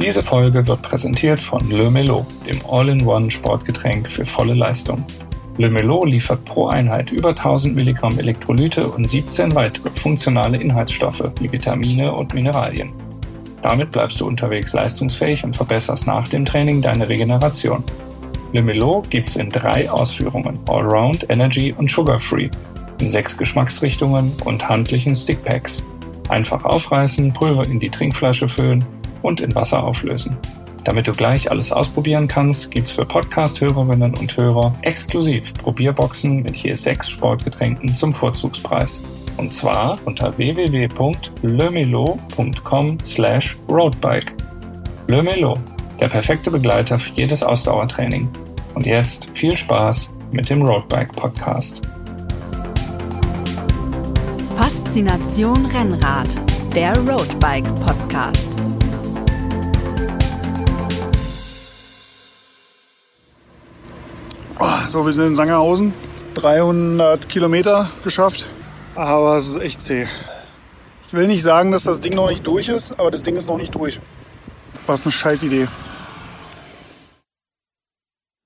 Diese Folge wird präsentiert von Le Melo, dem All-in-One Sportgetränk für volle Leistung. Le Melo liefert pro Einheit über 1000 Milligramm Elektrolyte und 17 weitere funktionale Inhaltsstoffe wie Vitamine und Mineralien. Damit bleibst du unterwegs leistungsfähig und verbesserst nach dem Training deine Regeneration. Le Melo gibt's in drei Ausführungen: Allround, Energy und Sugar Free, in sechs Geschmacksrichtungen und handlichen Stickpacks. Einfach aufreißen, Pulver in die Trinkflasche füllen und in Wasser auflösen. Damit du gleich alles ausprobieren kannst, gibt's für Podcast-Hörerinnen und Hörer exklusiv Probierboxen mit je sechs Sportgetränken zum Vorzugspreis. Und zwar unter www.lemelo.com slash roadbike. Lemelo, der perfekte Begleiter für jedes Ausdauertraining. Und jetzt viel Spaß mit dem Roadbike Podcast. Faszination Rennrad, der Roadbike Podcast. So, wir sind in Sangerhausen. 300 Kilometer geschafft. Aber es ist echt zäh. Ich will nicht sagen, dass das Ding noch nicht durch ist, aber das Ding ist noch nicht durch. Was eine scheiß Idee.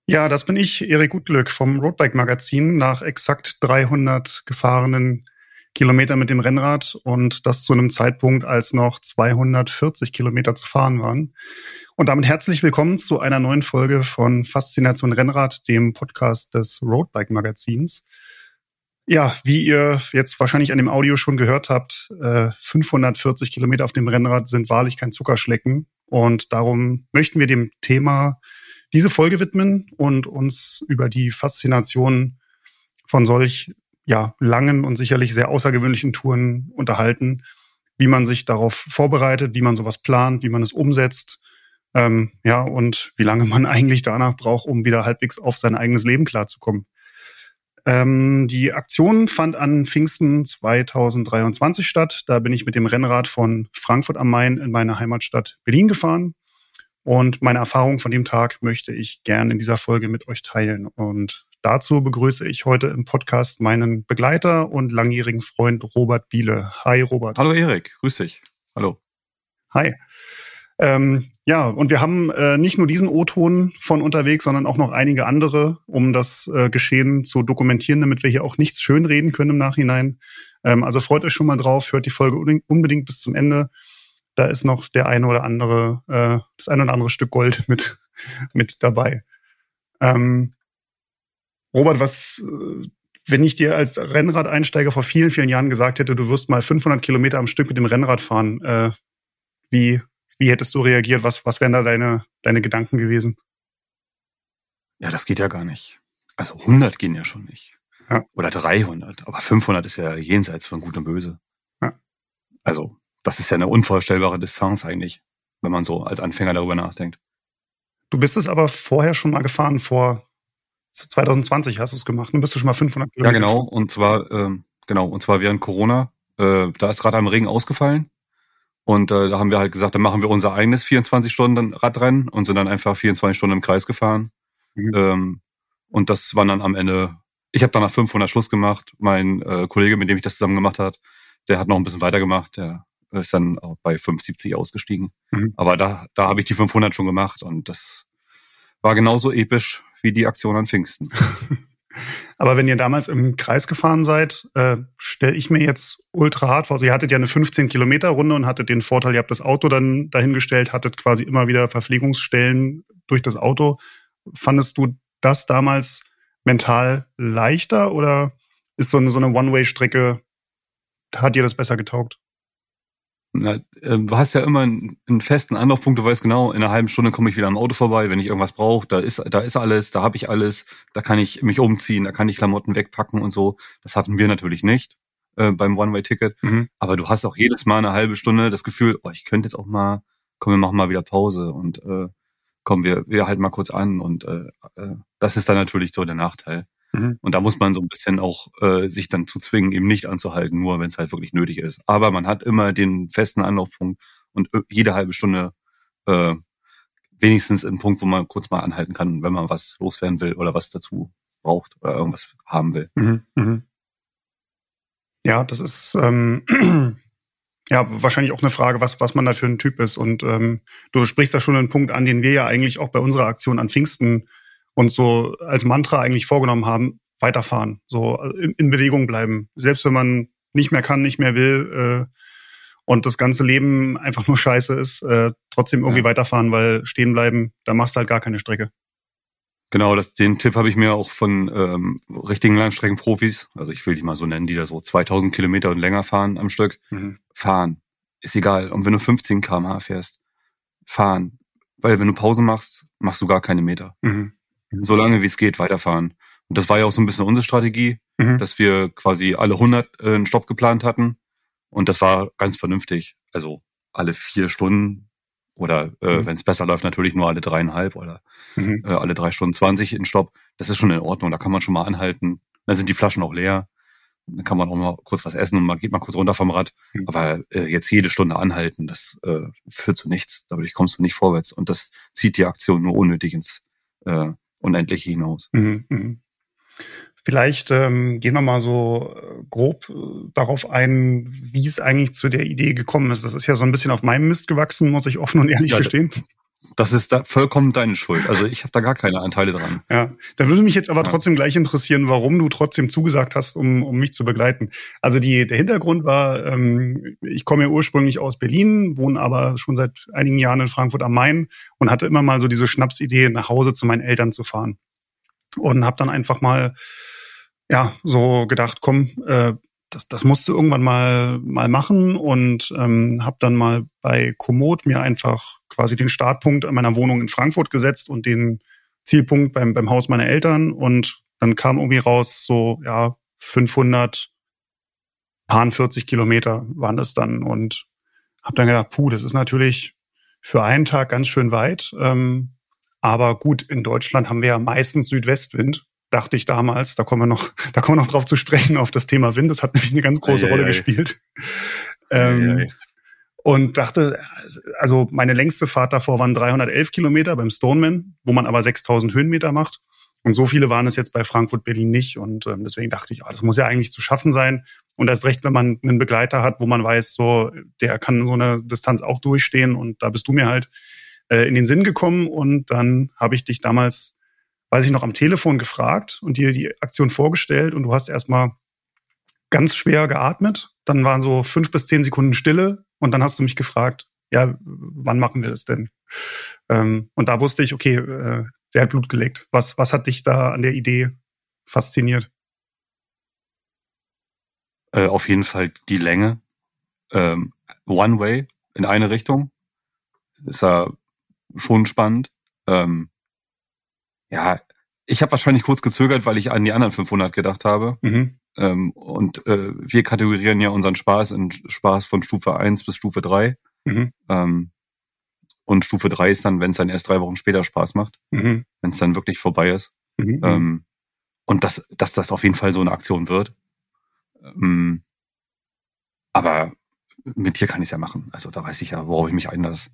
Ja, das bin ich, Erik Gutglück vom Roadbike Magazin, nach exakt 300 gefahrenen Kilometern mit dem Rennrad und das zu einem Zeitpunkt, als noch 240 Kilometer zu fahren waren. Und damit herzlich willkommen zu einer neuen Folge von Faszination Rennrad, dem Podcast des Roadbike Magazins. Ja, wie ihr jetzt wahrscheinlich an dem Audio schon gehört habt, 540 äh, Kilometer auf dem Rennrad sind wahrlich kein Zuckerschlecken. Und darum möchten wir dem Thema diese Folge widmen und uns über die Faszination von solch ja, langen und sicherlich sehr außergewöhnlichen Touren unterhalten, wie man sich darauf vorbereitet, wie man sowas plant, wie man es umsetzt, ähm, ja, und wie lange man eigentlich danach braucht, um wieder halbwegs auf sein eigenes Leben klarzukommen. Ähm, die Aktion fand an Pfingsten 2023 statt. Da bin ich mit dem Rennrad von Frankfurt am Main in meine Heimatstadt Berlin gefahren. Und meine Erfahrung von dem Tag möchte ich gerne in dieser Folge mit euch teilen. Und dazu begrüße ich heute im Podcast meinen Begleiter und langjährigen Freund Robert Biele. Hi, Robert. Hallo, Erik. Grüß dich. Hallo. Hi. Ähm, ja, und wir haben äh, nicht nur diesen O-Ton von unterwegs, sondern auch noch einige andere, um das äh, Geschehen zu dokumentieren, damit wir hier auch nichts schönreden können im Nachhinein. Ähm, also freut euch schon mal drauf, hört die Folge unbedingt bis zum Ende. Da ist noch der eine oder andere, äh, das eine oder andere Stück Gold mit, mit dabei. Ähm, Robert, was, äh, wenn ich dir als Rennradeinsteiger vor vielen, vielen Jahren gesagt hätte, du wirst mal 500 Kilometer am Stück mit dem Rennrad fahren, äh, wie, wie hättest du reagiert? Was, was wären da deine, deine Gedanken gewesen? Ja, das geht ja gar nicht. Also 100 gehen ja schon nicht. Ja. Oder 300. Aber 500 ist ja jenseits von Gut und Böse. Ja. Also, das ist ja eine unvorstellbare Distanz eigentlich, wenn man so als Anfänger darüber nachdenkt. Du bist es aber vorher schon mal gefahren, vor 2020 hast du es gemacht. Dann bist du schon mal 500 Kilometer. Ja, genau. Und zwar, ähm, genau. Und zwar während Corona. Äh, da ist Rad am Regen ausgefallen. Und äh, da haben wir halt gesagt, dann machen wir unser eigenes 24 Stunden Radrennen und sind dann einfach 24 Stunden im Kreis gefahren. Mhm. Ähm, und das war dann am Ende, ich habe dann nach 500 Schluss gemacht. Mein äh, Kollege, mit dem ich das zusammen gemacht hat, der hat noch ein bisschen weitergemacht. Der ist dann auch bei 570 ausgestiegen. Mhm. Aber da, da habe ich die 500 schon gemacht und das war genauso episch wie die Aktion an Pfingsten. Aber wenn ihr damals im Kreis gefahren seid, äh, stelle ich mir jetzt ultra hart vor. Also ihr hattet ja eine 15 Kilometer Runde und hattet den Vorteil, ihr habt das Auto dann dahingestellt, hattet quasi immer wieder Verpflegungsstellen durch das Auto. Fandest du das damals mental leichter oder ist so eine, so eine One-Way-Strecke, hat dir das besser getaugt? Na, äh, du hast ja immer einen, einen, festen Anlaufpunkt, du weißt genau, in einer halben Stunde komme ich wieder am Auto vorbei, wenn ich irgendwas brauche, da ist, da ist alles, da habe ich alles, da kann ich mich umziehen, da kann ich Klamotten wegpacken und so. Das hatten wir natürlich nicht äh, beim One-Way-Ticket. Mhm. Aber du hast auch jedes Mal eine halbe Stunde das Gefühl, oh, ich könnte jetzt auch mal, komm, wir machen mal wieder Pause und äh, kommen wir, wir halten mal kurz an und äh, äh, das ist dann natürlich so der Nachteil. Mhm. Und da muss man so ein bisschen auch äh, sich dann zu zwingen, eben nicht anzuhalten, nur wenn es halt wirklich nötig ist. Aber man hat immer den festen Anlaufpunkt und jede halbe Stunde äh, wenigstens einen Punkt, wo man kurz mal anhalten kann, wenn man was loswerden will oder was dazu braucht oder irgendwas haben will. Mhm. Mhm. Ja, das ist ähm, ja, wahrscheinlich auch eine Frage, was, was man da für ein Typ ist. Und ähm, du sprichst da schon einen Punkt an, den wir ja eigentlich auch bei unserer Aktion an Pfingsten uns so als Mantra eigentlich vorgenommen haben, weiterfahren, so in, in Bewegung bleiben. Selbst wenn man nicht mehr kann, nicht mehr will äh, und das ganze Leben einfach nur scheiße ist, äh, trotzdem irgendwie ja. weiterfahren, weil stehen bleiben, da machst du halt gar keine Strecke. Genau, das, den Tipp habe ich mir auch von ähm, richtigen Langstreckenprofis, also ich will die mal so nennen, die da so 2000 Kilometer und länger fahren am Stück. Mhm. Fahren, ist egal. Und wenn du 15 km/h fährst, fahren. Weil wenn du Pause machst, machst du gar keine Meter. Mhm. So lange wie es geht, weiterfahren. Und das war ja auch so ein bisschen unsere Strategie, mhm. dass wir quasi alle 100 äh, einen Stopp geplant hatten. Und das war ganz vernünftig. Also alle vier Stunden oder äh, mhm. wenn es besser läuft, natürlich nur alle dreieinhalb oder mhm. äh, alle drei Stunden zwanzig in Stopp. Das ist schon in Ordnung. Da kann man schon mal anhalten. Dann sind die Flaschen auch leer. Dann kann man auch mal kurz was essen und man geht mal kurz runter vom Rad. Mhm. Aber äh, jetzt jede Stunde anhalten, das äh, führt zu nichts. Dadurch kommst du nicht vorwärts. Und das zieht die Aktion nur unnötig ins äh, Unendliche hinaus. Mhm. mhm. Vielleicht ähm, gehen wir mal so äh, grob äh, darauf ein, wie es eigentlich zu der Idee gekommen ist. Das ist ja so ein bisschen auf meinem Mist gewachsen, muss ich offen und ehrlich ja, gestehen. Das ist da vollkommen deine Schuld. Also ich habe da gar keine Anteile dran. Ja, da würde mich jetzt aber ja. trotzdem gleich interessieren, warum du trotzdem zugesagt hast, um, um mich zu begleiten. Also die, der Hintergrund war, ähm, ich komme ja ursprünglich aus Berlin, wohne aber schon seit einigen Jahren in Frankfurt am Main und hatte immer mal so diese Schnapsidee, nach Hause zu meinen Eltern zu fahren. Und habe dann einfach mal ja, so gedacht, komm, äh, das, das musst du irgendwann mal mal machen und ähm, habe dann mal bei Komoot mir einfach quasi den Startpunkt an meiner Wohnung in Frankfurt gesetzt und den Zielpunkt beim beim Haus meiner Eltern und dann kam irgendwie raus so ja 500 40 Kilometer waren das dann und habe dann gedacht, puh, das ist natürlich für einen Tag ganz schön weit. Ähm, aber gut, in Deutschland haben wir ja meistens Südwestwind dachte ich damals. Da kommen wir noch, da kommen wir noch drauf zu sprechen auf das Thema Wind. Das hat nämlich eine ganz große Rolle gespielt. Ähm, und dachte, also meine längste Fahrt davor waren 311 Kilometer beim Stoneman, wo man aber 6000 Höhenmeter macht. Und so viele waren es jetzt bei Frankfurt Berlin nicht. Und ähm, deswegen dachte ich, oh, das muss ja eigentlich zu schaffen sein. Und erst recht, wenn man einen Begleiter hat, wo man weiß, so der kann so eine Distanz auch durchstehen. Und da bist du mir halt äh, in den Sinn gekommen. Und dann habe ich dich damals weiß ich noch, am Telefon gefragt und dir die Aktion vorgestellt und du hast erstmal ganz schwer geatmet. Dann waren so fünf bis zehn Sekunden Stille und dann hast du mich gefragt, ja, wann machen wir das denn? Ähm, und da wusste ich, okay, äh, der hat Blut gelegt. Was, was hat dich da an der Idee fasziniert? Äh, auf jeden Fall die Länge. Ähm, One Way in eine Richtung. Ist ja schon spannend. Ähm, ja, ich habe wahrscheinlich kurz gezögert, weil ich an die anderen 500 gedacht habe. Mhm. Ähm, und äh, wir kategorieren ja unseren Spaß in Spaß von Stufe 1 bis Stufe 3. Mhm. Ähm, und Stufe 3 ist dann, wenn es dann erst drei Wochen später Spaß macht, mhm. wenn es dann wirklich vorbei ist. Mhm. Ähm, und dass, dass das auf jeden Fall so eine Aktion wird. Ähm, aber mit dir kann ich es ja machen. Also da weiß ich ja, worauf ich mich einlasse.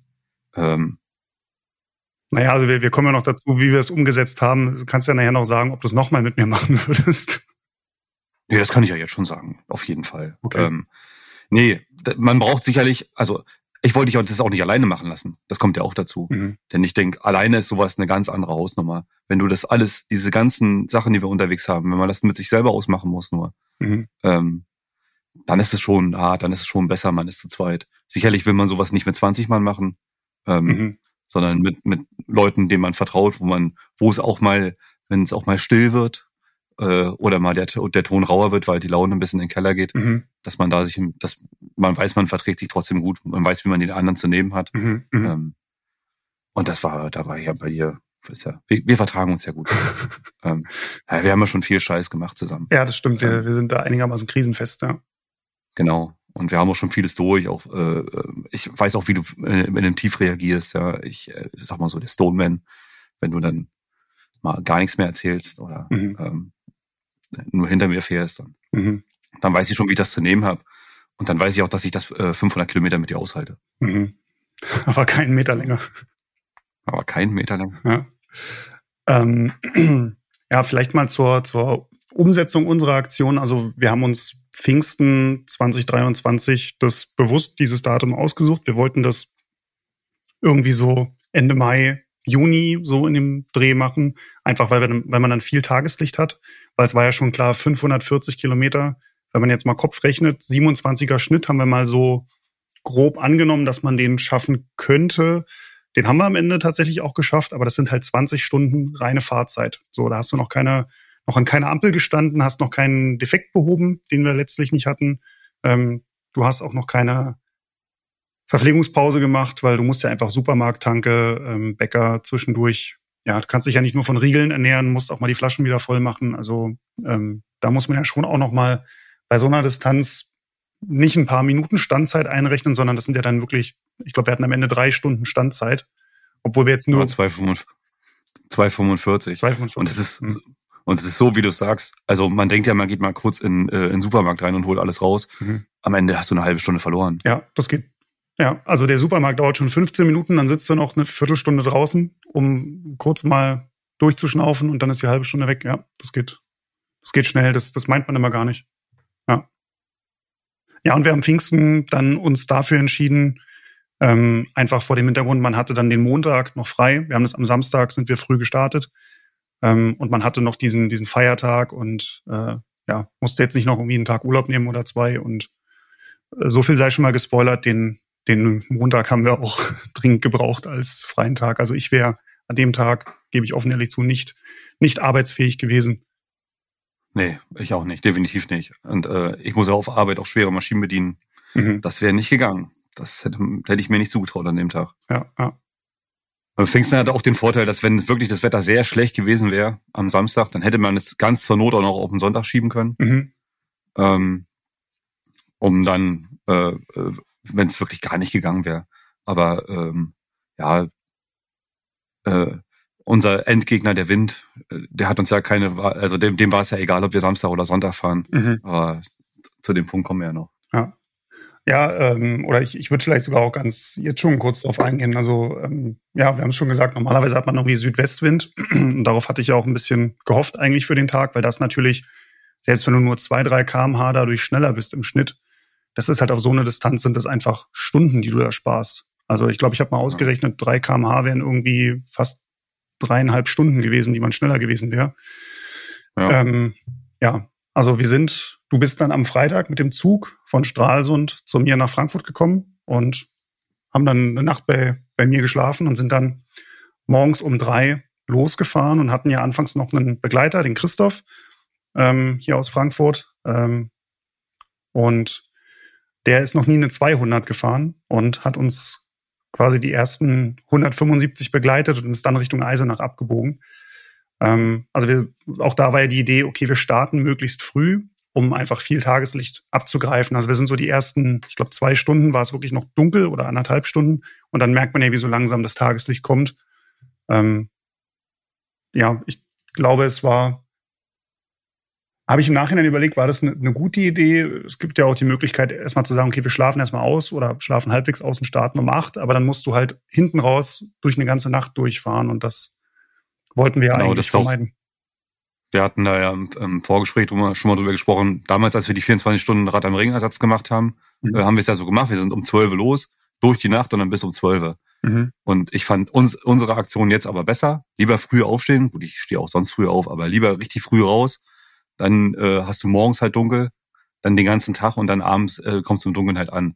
Ähm, naja, also wir, wir kommen ja noch dazu, wie wir es umgesetzt haben. Du kannst ja nachher noch sagen, ob du es nochmal mit mir machen würdest. Nee, das kann ich ja jetzt schon sagen, auf jeden Fall. Okay. Ähm, nee, man braucht sicherlich, also ich wollte dich das auch nicht alleine machen lassen. Das kommt ja auch dazu. Mhm. Denn ich denke, alleine ist sowas eine ganz andere Hausnummer. Wenn du das alles, diese ganzen Sachen, die wir unterwegs haben, wenn man das mit sich selber ausmachen muss nur, mhm. ähm, dann ist es schon hart, dann ist es schon besser, man ist zu zweit. Sicherlich will man sowas nicht mit 20 Mann machen. Ähm, mhm sondern mit, mit Leuten, denen man vertraut, wo man, wo es auch mal, wenn es auch mal still wird, äh, oder mal der, der Ton rauer wird, weil die Laune ein bisschen in den Keller geht, mhm. dass man da sich, dass man weiß, man verträgt sich trotzdem gut, man weiß, wie man den anderen zu nehmen hat. Mhm. mhm. Ähm, und das war, da war ich ja bei dir, ist ja, wir, wir vertragen uns ja gut. ähm, ja, wir haben ja schon viel Scheiß gemacht zusammen. Ja, das stimmt. Wir, ähm, wir sind da einigermaßen krisenfest, ja. Genau. Und wir haben auch schon vieles durch. Auch äh, ich weiß auch, wie du in einem Tief reagierst. Ja, ich äh, sag mal so der Stoneman, wenn du dann mal gar nichts mehr erzählst oder mhm. ähm, nur hinter mir fährst, dann, mhm. dann weiß ich schon, wie ich das zu nehmen habe. Und dann weiß ich auch, dass ich das äh, 500 Kilometer mit dir aushalte. Mhm. Aber keinen Meter länger. Aber keinen Meter länger. Ja. Ähm, ja, vielleicht mal zur, zur Umsetzung unserer Aktion. Also wir haben uns Pfingsten 2023 das bewusst dieses Datum ausgesucht. Wir wollten das irgendwie so Ende Mai, Juni so in dem Dreh machen, einfach weil, wir, weil man dann viel Tageslicht hat, weil es war ja schon klar 540 Kilometer. Wenn man jetzt mal Kopf rechnet, 27er Schnitt haben wir mal so grob angenommen, dass man den schaffen könnte. Den haben wir am Ende tatsächlich auch geschafft, aber das sind halt 20 Stunden reine Fahrzeit. So, da hast du noch keine, noch an keiner Ampel gestanden, hast noch keinen Defekt behoben, den wir letztlich nicht hatten. Ähm, du hast auch noch keine Verpflegungspause gemacht, weil du musst ja einfach Supermarkt, Tanke, ähm, Bäcker zwischendurch. Ja, du kannst dich ja nicht nur von Riegeln ernähren, musst auch mal die Flaschen wieder voll machen. Also ähm, da muss man ja schon auch noch mal bei so einer Distanz nicht ein paar Minuten Standzeit einrechnen, sondern das sind ja dann wirklich, ich glaube, wir hatten am Ende drei Stunden Standzeit, obwohl wir jetzt nur 2,45. 2,45. Und es ist mhm. Und es ist so, wie du sagst. Also man denkt ja, man geht mal kurz in, äh, in den Supermarkt rein und holt alles raus. Mhm. Am Ende hast du eine halbe Stunde verloren. Ja, das geht. Ja, also der Supermarkt dauert schon 15 Minuten, dann sitzt du noch eine Viertelstunde draußen, um kurz mal durchzuschnaufen und dann ist die halbe Stunde weg. Ja, das geht. Das geht schnell. Das, das meint man immer gar nicht. Ja. Ja, und wir haben Pfingsten dann uns dafür entschieden, ähm, einfach vor dem Hintergrund, man hatte dann den Montag noch frei. Wir haben das am Samstag, sind wir früh gestartet. Ähm, und man hatte noch diesen, diesen Feiertag und äh, ja, musste jetzt nicht noch irgendwie einen Tag Urlaub nehmen oder zwei. Und äh, so viel sei schon mal gespoilert, den, den Montag haben wir auch dringend gebraucht als freien Tag. Also ich wäre an dem Tag, gebe ich offen ehrlich zu, nicht, nicht arbeitsfähig gewesen. Nee, ich auch nicht, definitiv nicht. Und äh, ich muss ja auf Arbeit auch schwere Maschinen bedienen. Mhm. Das wäre nicht gegangen. Das hätte, hätte ich mir nicht zugetraut an dem Tag. Ja, ja. Und Pfingsten hat auch den Vorteil, dass wenn wirklich das Wetter sehr schlecht gewesen wäre am Samstag, dann hätte man es ganz zur Not auch noch auf den Sonntag schieben können. Mhm. Ähm, um dann, äh, äh wenn es wirklich gar nicht gegangen wäre. Aber ähm, ja, äh, unser Endgegner, der Wind, äh, der hat uns ja keine, also dem, dem war es ja egal, ob wir Samstag oder Sonntag fahren. Mhm. Aber zu dem Punkt kommen wir ja noch. Ja. Ähm, oder ich, ich würde vielleicht sogar auch ganz jetzt schon kurz drauf eingehen. Also ähm, ja, wir haben es schon gesagt, normalerweise hat man irgendwie Südwestwind und darauf hatte ich ja auch ein bisschen gehofft eigentlich für den Tag, weil das natürlich, selbst wenn du nur zwei, drei kmh dadurch schneller bist im Schnitt, das ist halt auf so eine Distanz sind das einfach Stunden, die du da sparst. Also ich glaube, ich habe mal ausgerechnet, drei kmh wären irgendwie fast dreieinhalb Stunden gewesen, die man schneller gewesen wäre. Ja. Ähm, ja, also wir sind, du bist dann am Freitag mit dem Zug von Stralsund zu mir nach Frankfurt gekommen und haben dann eine Nacht bei, bei mir geschlafen und sind dann morgens um drei losgefahren und hatten ja anfangs noch einen Begleiter, den Christoph, ähm, hier aus Frankfurt. Ähm, und der ist noch nie eine 200 gefahren und hat uns quasi die ersten 175 begleitet und ist dann Richtung Eisenach abgebogen. Ähm, also wir, auch da war ja die Idee, okay, wir starten möglichst früh, um einfach viel Tageslicht abzugreifen. Also wir sind so die ersten, ich glaube, zwei Stunden war es wirklich noch dunkel oder anderthalb Stunden und dann merkt man ja, wie so langsam das Tageslicht kommt. Ähm, ja, ich glaube, es war habe ich im Nachhinein überlegt, war das eine, eine, gute Idee? Es gibt ja auch die Möglichkeit, erstmal zu sagen, okay, wir schlafen erstmal aus oder schlafen halbwegs aus und starten um acht, aber dann musst du halt hinten raus durch eine ganze Nacht durchfahren und das wollten wir ja genau, eigentlich vermeiden. wir hatten da ja im, Vorgespräch schon mal drüber gesprochen. Damals, als wir die 24 Stunden Rad am Ring Ersatz gemacht haben, mhm. äh, haben wir es ja so gemacht. Wir sind um 12 los, durch die Nacht und dann bis um 12. Mhm. Und ich fand uns, unsere Aktion jetzt aber besser. Lieber früh aufstehen. Gut, ich stehe auch sonst früh auf, aber lieber richtig früh raus dann äh, hast du morgens halt dunkel, dann den ganzen Tag und dann abends äh, kommst du im Dunkeln halt an.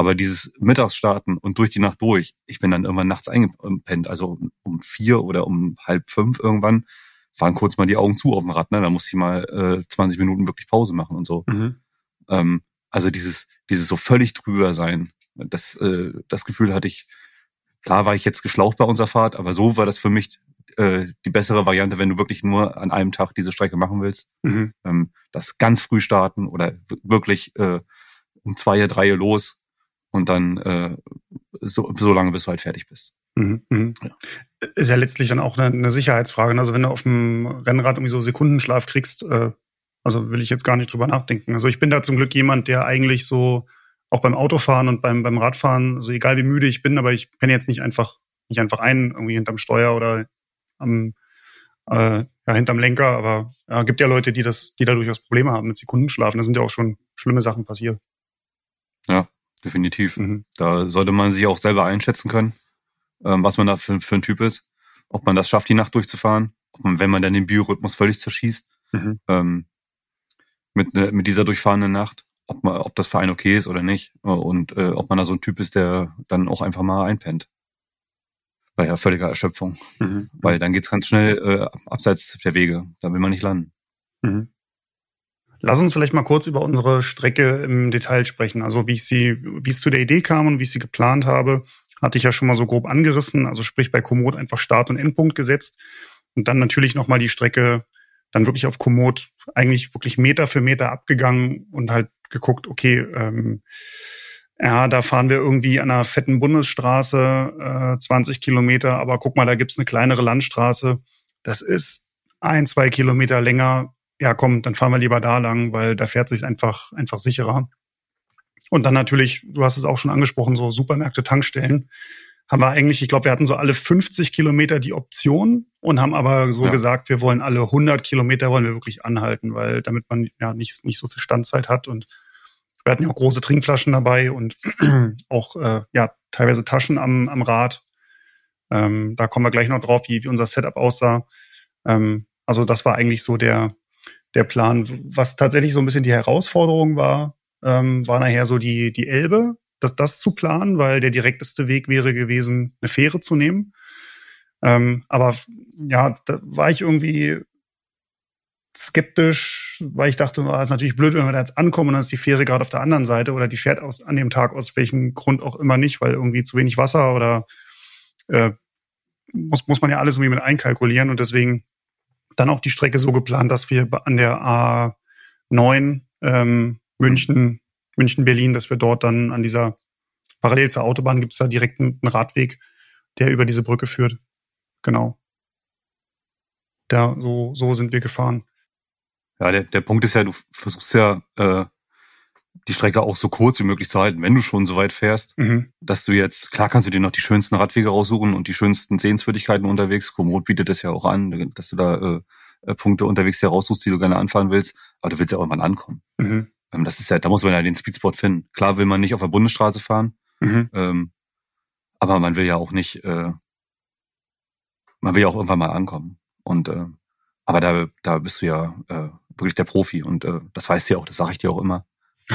Aber dieses Mittagsstarten und durch die Nacht durch, ich bin dann irgendwann nachts eingepennt, also um vier oder um halb fünf irgendwann, waren kurz mal die Augen zu auf dem Rad, ne? Da musste ich mal äh, 20 Minuten wirklich Pause machen und so. Mhm. Ähm, also dieses, dieses so völlig drüber sein, das, äh, das Gefühl hatte ich, klar war ich jetzt geschlaucht bei unserer Fahrt, aber so war das für mich äh, die bessere Variante, wenn du wirklich nur an einem Tag diese Strecke machen willst. Mhm. Ähm, das ganz früh starten oder wirklich äh, um zwei, drei los und dann äh, so, so lange, bis du halt fertig bist. Mhm, mhm. Ja. Ist ja letztlich dann auch eine, eine Sicherheitsfrage. Also wenn du auf dem Rennrad irgendwie so Sekundenschlaf kriegst, äh, also will ich jetzt gar nicht drüber nachdenken. Also ich bin da zum Glück jemand, der eigentlich so auch beim Autofahren und beim, beim Radfahren, also egal wie müde ich bin, aber ich penne jetzt nicht einfach, nicht einfach ein, irgendwie hinterm Steuer oder am, äh, ja, hinterm Lenker, aber ja, gibt ja Leute, die das, die da durchaus Probleme haben mit Sekundenschlafen. Da sind ja auch schon schlimme Sachen passieren. Ja, definitiv. Mhm. Da sollte man sich auch selber einschätzen können, ähm, was man da für, für ein Typ ist. Ob man das schafft, die Nacht durchzufahren. Ob man, wenn man dann den Biorhythmus völlig zerschießt, mhm. ähm, mit, ne, mit dieser durchfahrenden Nacht, ob, man, ob das für einen okay ist oder nicht. Und äh, ob man da so ein Typ ist, der dann auch einfach mal einpennt. Bei ja, völliger Erschöpfung. Mhm. Weil dann geht's ganz schnell äh, abseits der Wege. Da will man nicht landen. Mhm. Lass uns vielleicht mal kurz über unsere Strecke im Detail sprechen. Also wie ich sie, wie es zu der Idee kam und wie ich sie geplant habe, hatte ich ja schon mal so grob angerissen. Also sprich bei Komoot einfach Start- und Endpunkt gesetzt und dann natürlich nochmal die Strecke dann wirklich auf Komoot eigentlich wirklich Meter für Meter abgegangen und halt geguckt, okay, ähm, ja, da fahren wir irgendwie an einer fetten Bundesstraße äh, 20 Kilometer, aber guck mal, da gibt's eine kleinere Landstraße. Das ist ein, zwei Kilometer länger ja komm, dann fahren wir lieber da lang, weil da fährt sich einfach, einfach sicherer. Und dann natürlich, du hast es auch schon angesprochen, so Supermärkte, Tankstellen. Haben wir eigentlich, ich glaube, wir hatten so alle 50 Kilometer die Option und haben aber so ja. gesagt, wir wollen alle 100 Kilometer wollen wir wirklich anhalten, weil damit man ja nicht, nicht so viel Standzeit hat und wir hatten ja auch große Trinkflaschen dabei und auch äh, ja teilweise Taschen am, am Rad. Ähm, da kommen wir gleich noch drauf, wie, wie unser Setup aussah. Ähm, also das war eigentlich so der, der Plan. Was tatsächlich so ein bisschen die Herausforderung war, ähm, war nachher so die, die Elbe, das, das zu planen, weil der direkteste Weg wäre gewesen, eine Fähre zu nehmen. Ähm, aber ja, da war ich irgendwie skeptisch, weil ich dachte, es ist natürlich blöd, wenn wir da jetzt ankommen und dann ist die Fähre gerade auf der anderen Seite oder die fährt aus, an dem Tag aus welchem Grund auch immer nicht, weil irgendwie zu wenig Wasser oder äh, muss, muss man ja alles irgendwie mit einkalkulieren und deswegen dann auch die Strecke so geplant, dass wir an der A9 ähm, München, München, Berlin, dass wir dort dann an dieser parallel zur Autobahn gibt es da direkt einen Radweg, der über diese Brücke führt. Genau. Da, so, so sind wir gefahren. Ja, der, der Punkt ist ja, du versuchst ja äh, die Strecke auch so kurz wie möglich zu halten, wenn du schon so weit fährst, mhm. dass du jetzt, klar kannst du dir noch die schönsten Radwege raussuchen und die schönsten Sehenswürdigkeiten unterwegs. Komoot bietet das ja auch an, dass du da äh, äh Punkte unterwegs dir raussuchst, die du gerne anfahren willst, aber du willst ja irgendwann ankommen. Mhm. Ähm, das ist ja, da muss man ja den Speedspot finden. Klar will man nicht auf der Bundesstraße fahren, mhm. ähm, aber man will ja auch nicht, äh, man will ja auch irgendwann mal ankommen. Und äh, aber da, da bist du ja äh, wirklich der Profi und äh, das weißt du ja auch, das sage ich dir auch immer.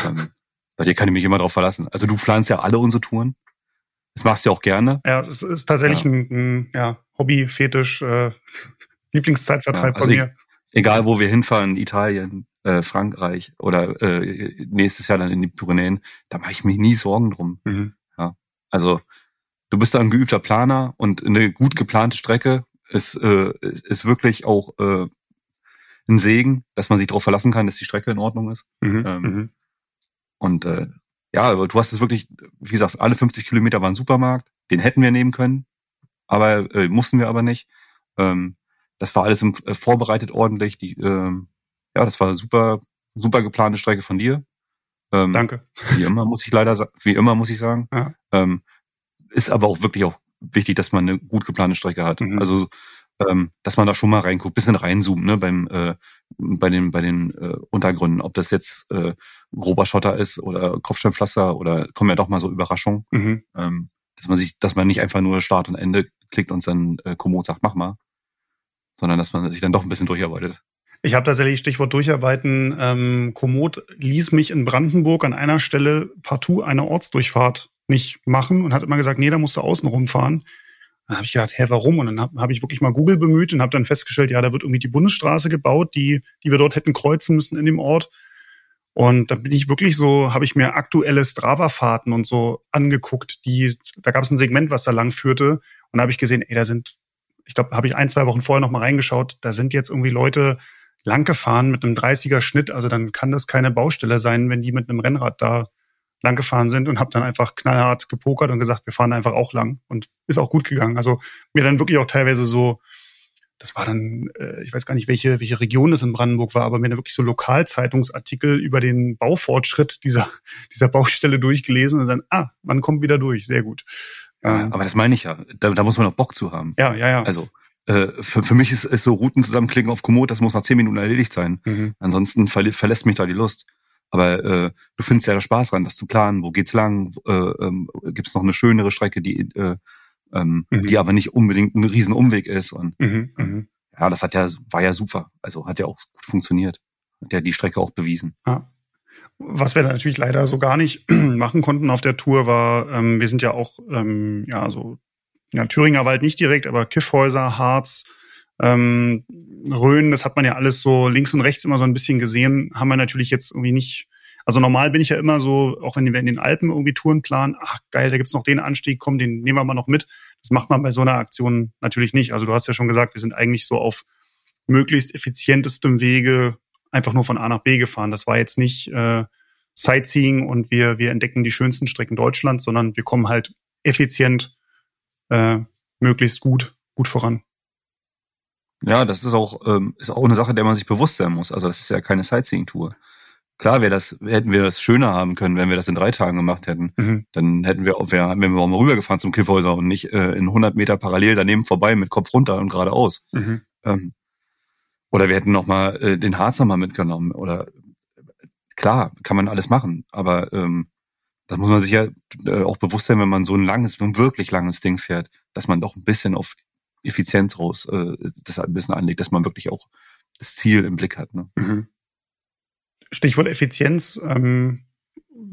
Ähm, bei dir kann ich mich immer drauf verlassen. Also du planst ja alle unsere Touren. Das machst du ja auch gerne. Ja, es ist tatsächlich ja. ein, ein ja, Hobby, Fetisch, äh, Lieblingszeitvertreib ja, also von mir. E egal, wo wir hinfahren, Italien, äh, Frankreich oder äh, nächstes Jahr dann in die Pyrenäen, da mache ich mir nie Sorgen drum. Mhm. Ja, also du bist da ein geübter Planer und eine gut geplante Strecke ist, äh, ist, ist wirklich auch äh, ein Segen, dass man sich darauf verlassen kann, dass die Strecke in Ordnung ist. Mhm. Ähm, mhm. Und äh, ja, du hast es wirklich, wie gesagt, alle 50 Kilometer war ein Supermarkt. Den hätten wir nehmen können, aber äh, mussten wir aber nicht. Ähm, das war alles im, äh, vorbereitet ordentlich. Die, ähm, ja, das war super, super geplante Strecke von dir. Ähm, Danke. Wie immer muss ich leider, wie immer muss ich sagen. Ja. Ähm, ist aber auch wirklich auch wichtig, dass man eine gut geplante Strecke hat. Mhm. Also ähm, dass man da schon mal reinguckt, bisschen reinzoomt, ne, beim äh, bei den bei den äh, Untergründen, ob das jetzt äh, grober Schotter ist oder Kopfsteinpflaster oder kommen ja doch mal so Überraschungen, mhm. ähm, dass man sich, dass man nicht einfach nur Start und Ende klickt und dann äh, Komoot sagt, mach mal, sondern dass man sich dann doch ein bisschen durcharbeitet. Ich habe tatsächlich Stichwort durcharbeiten. Ähm, Komoot ließ mich in Brandenburg an einer Stelle partout eine Ortsdurchfahrt nicht machen und hat immer gesagt, nee, da musst du außen rumfahren. Dann habe ich gedacht, hä, warum? Und dann habe hab ich wirklich mal Google bemüht und habe dann festgestellt, ja, da wird irgendwie die Bundesstraße gebaut, die, die wir dort hätten kreuzen müssen in dem Ort. Und da bin ich wirklich so, habe ich mir aktuelle Strava-Fahrten und so angeguckt, die, da gab es ein Segment, was da lang führte. Und da habe ich gesehen, ey, da sind, ich glaube, habe ich ein, zwei Wochen vorher noch mal reingeschaut, da sind jetzt irgendwie Leute lang gefahren mit einem 30er Schnitt. Also dann kann das keine Baustelle sein, wenn die mit einem Rennrad da lang gefahren sind und habe dann einfach knallhart gepokert und gesagt, wir fahren einfach auch lang und ist auch gut gegangen. Also mir dann wirklich auch teilweise so, das war dann, äh, ich weiß gar nicht, welche, welche Region es in Brandenburg war, aber mir dann wirklich so Lokalzeitungsartikel über den Baufortschritt dieser, dieser Baustelle durchgelesen und dann, ah, man kommt wieder durch, sehr gut. Ja, aber das meine ich ja, da, da muss man auch Bock zu haben. Ja, ja, ja. Also äh, für, für mich ist, ist so Routen zusammenklicken auf Komoot, das muss nach zehn Minuten erledigt sein. Mhm. Ansonsten verlä verlässt mich da die Lust. Aber äh, du findest ja da Spaß dran, das zu planen. Wo geht's lang? Äh, ähm, Gibt es noch eine schönere Strecke, die, äh, ähm, mhm. die aber nicht unbedingt ein riesen Umweg ist? Und mhm, mhm. ja, das hat ja war ja super. Also hat ja auch gut funktioniert. Hat ja die Strecke auch bewiesen. Ja. Was wir natürlich leider so gar nicht machen konnten auf der Tour war, ähm, wir sind ja auch ähm, ja so ja, Thüringer Wald nicht direkt, aber Kiffhäuser, Harz, ähm, Rhön, das hat man ja alles so links und rechts immer so ein bisschen gesehen, haben wir natürlich jetzt irgendwie nicht. Also normal bin ich ja immer so, auch wenn wir in den Alpen irgendwie Touren planen, ach geil, da gibt's noch den Anstieg, komm, den nehmen wir mal noch mit. Das macht man bei so einer Aktion natürlich nicht. Also du hast ja schon gesagt, wir sind eigentlich so auf möglichst effizientestem Wege einfach nur von A nach B gefahren. Das war jetzt nicht äh, Sightseeing und wir, wir entdecken die schönsten Strecken Deutschlands, sondern wir kommen halt effizient äh, möglichst gut, gut voran. Ja, das ist auch, ähm, ist auch eine Sache, der man sich bewusst sein muss. Also das ist ja keine Sightseeing-Tour. Klar wäre das, hätten wir das schöner haben können, wenn wir das in drei Tagen gemacht hätten. Mhm. Dann hätten wir, wär, wenn wir auch mal rübergefahren zum Kiffhäuser und nicht äh, in 100 Meter parallel daneben vorbei mit Kopf runter und geradeaus. Mhm. Ähm, oder wir hätten noch mal äh, den Harz noch mal mitgenommen. Oder klar, kann man alles machen. Aber ähm, das muss man sich ja äh, auch bewusst sein, wenn man so ein langes, ein wirklich langes Ding fährt, dass man doch ein bisschen auf Effizienz raus äh, das ein bisschen anlegt, dass man wirklich auch das Ziel im Blick hat. Ne? Mhm. Stichwort Effizienz. Ähm,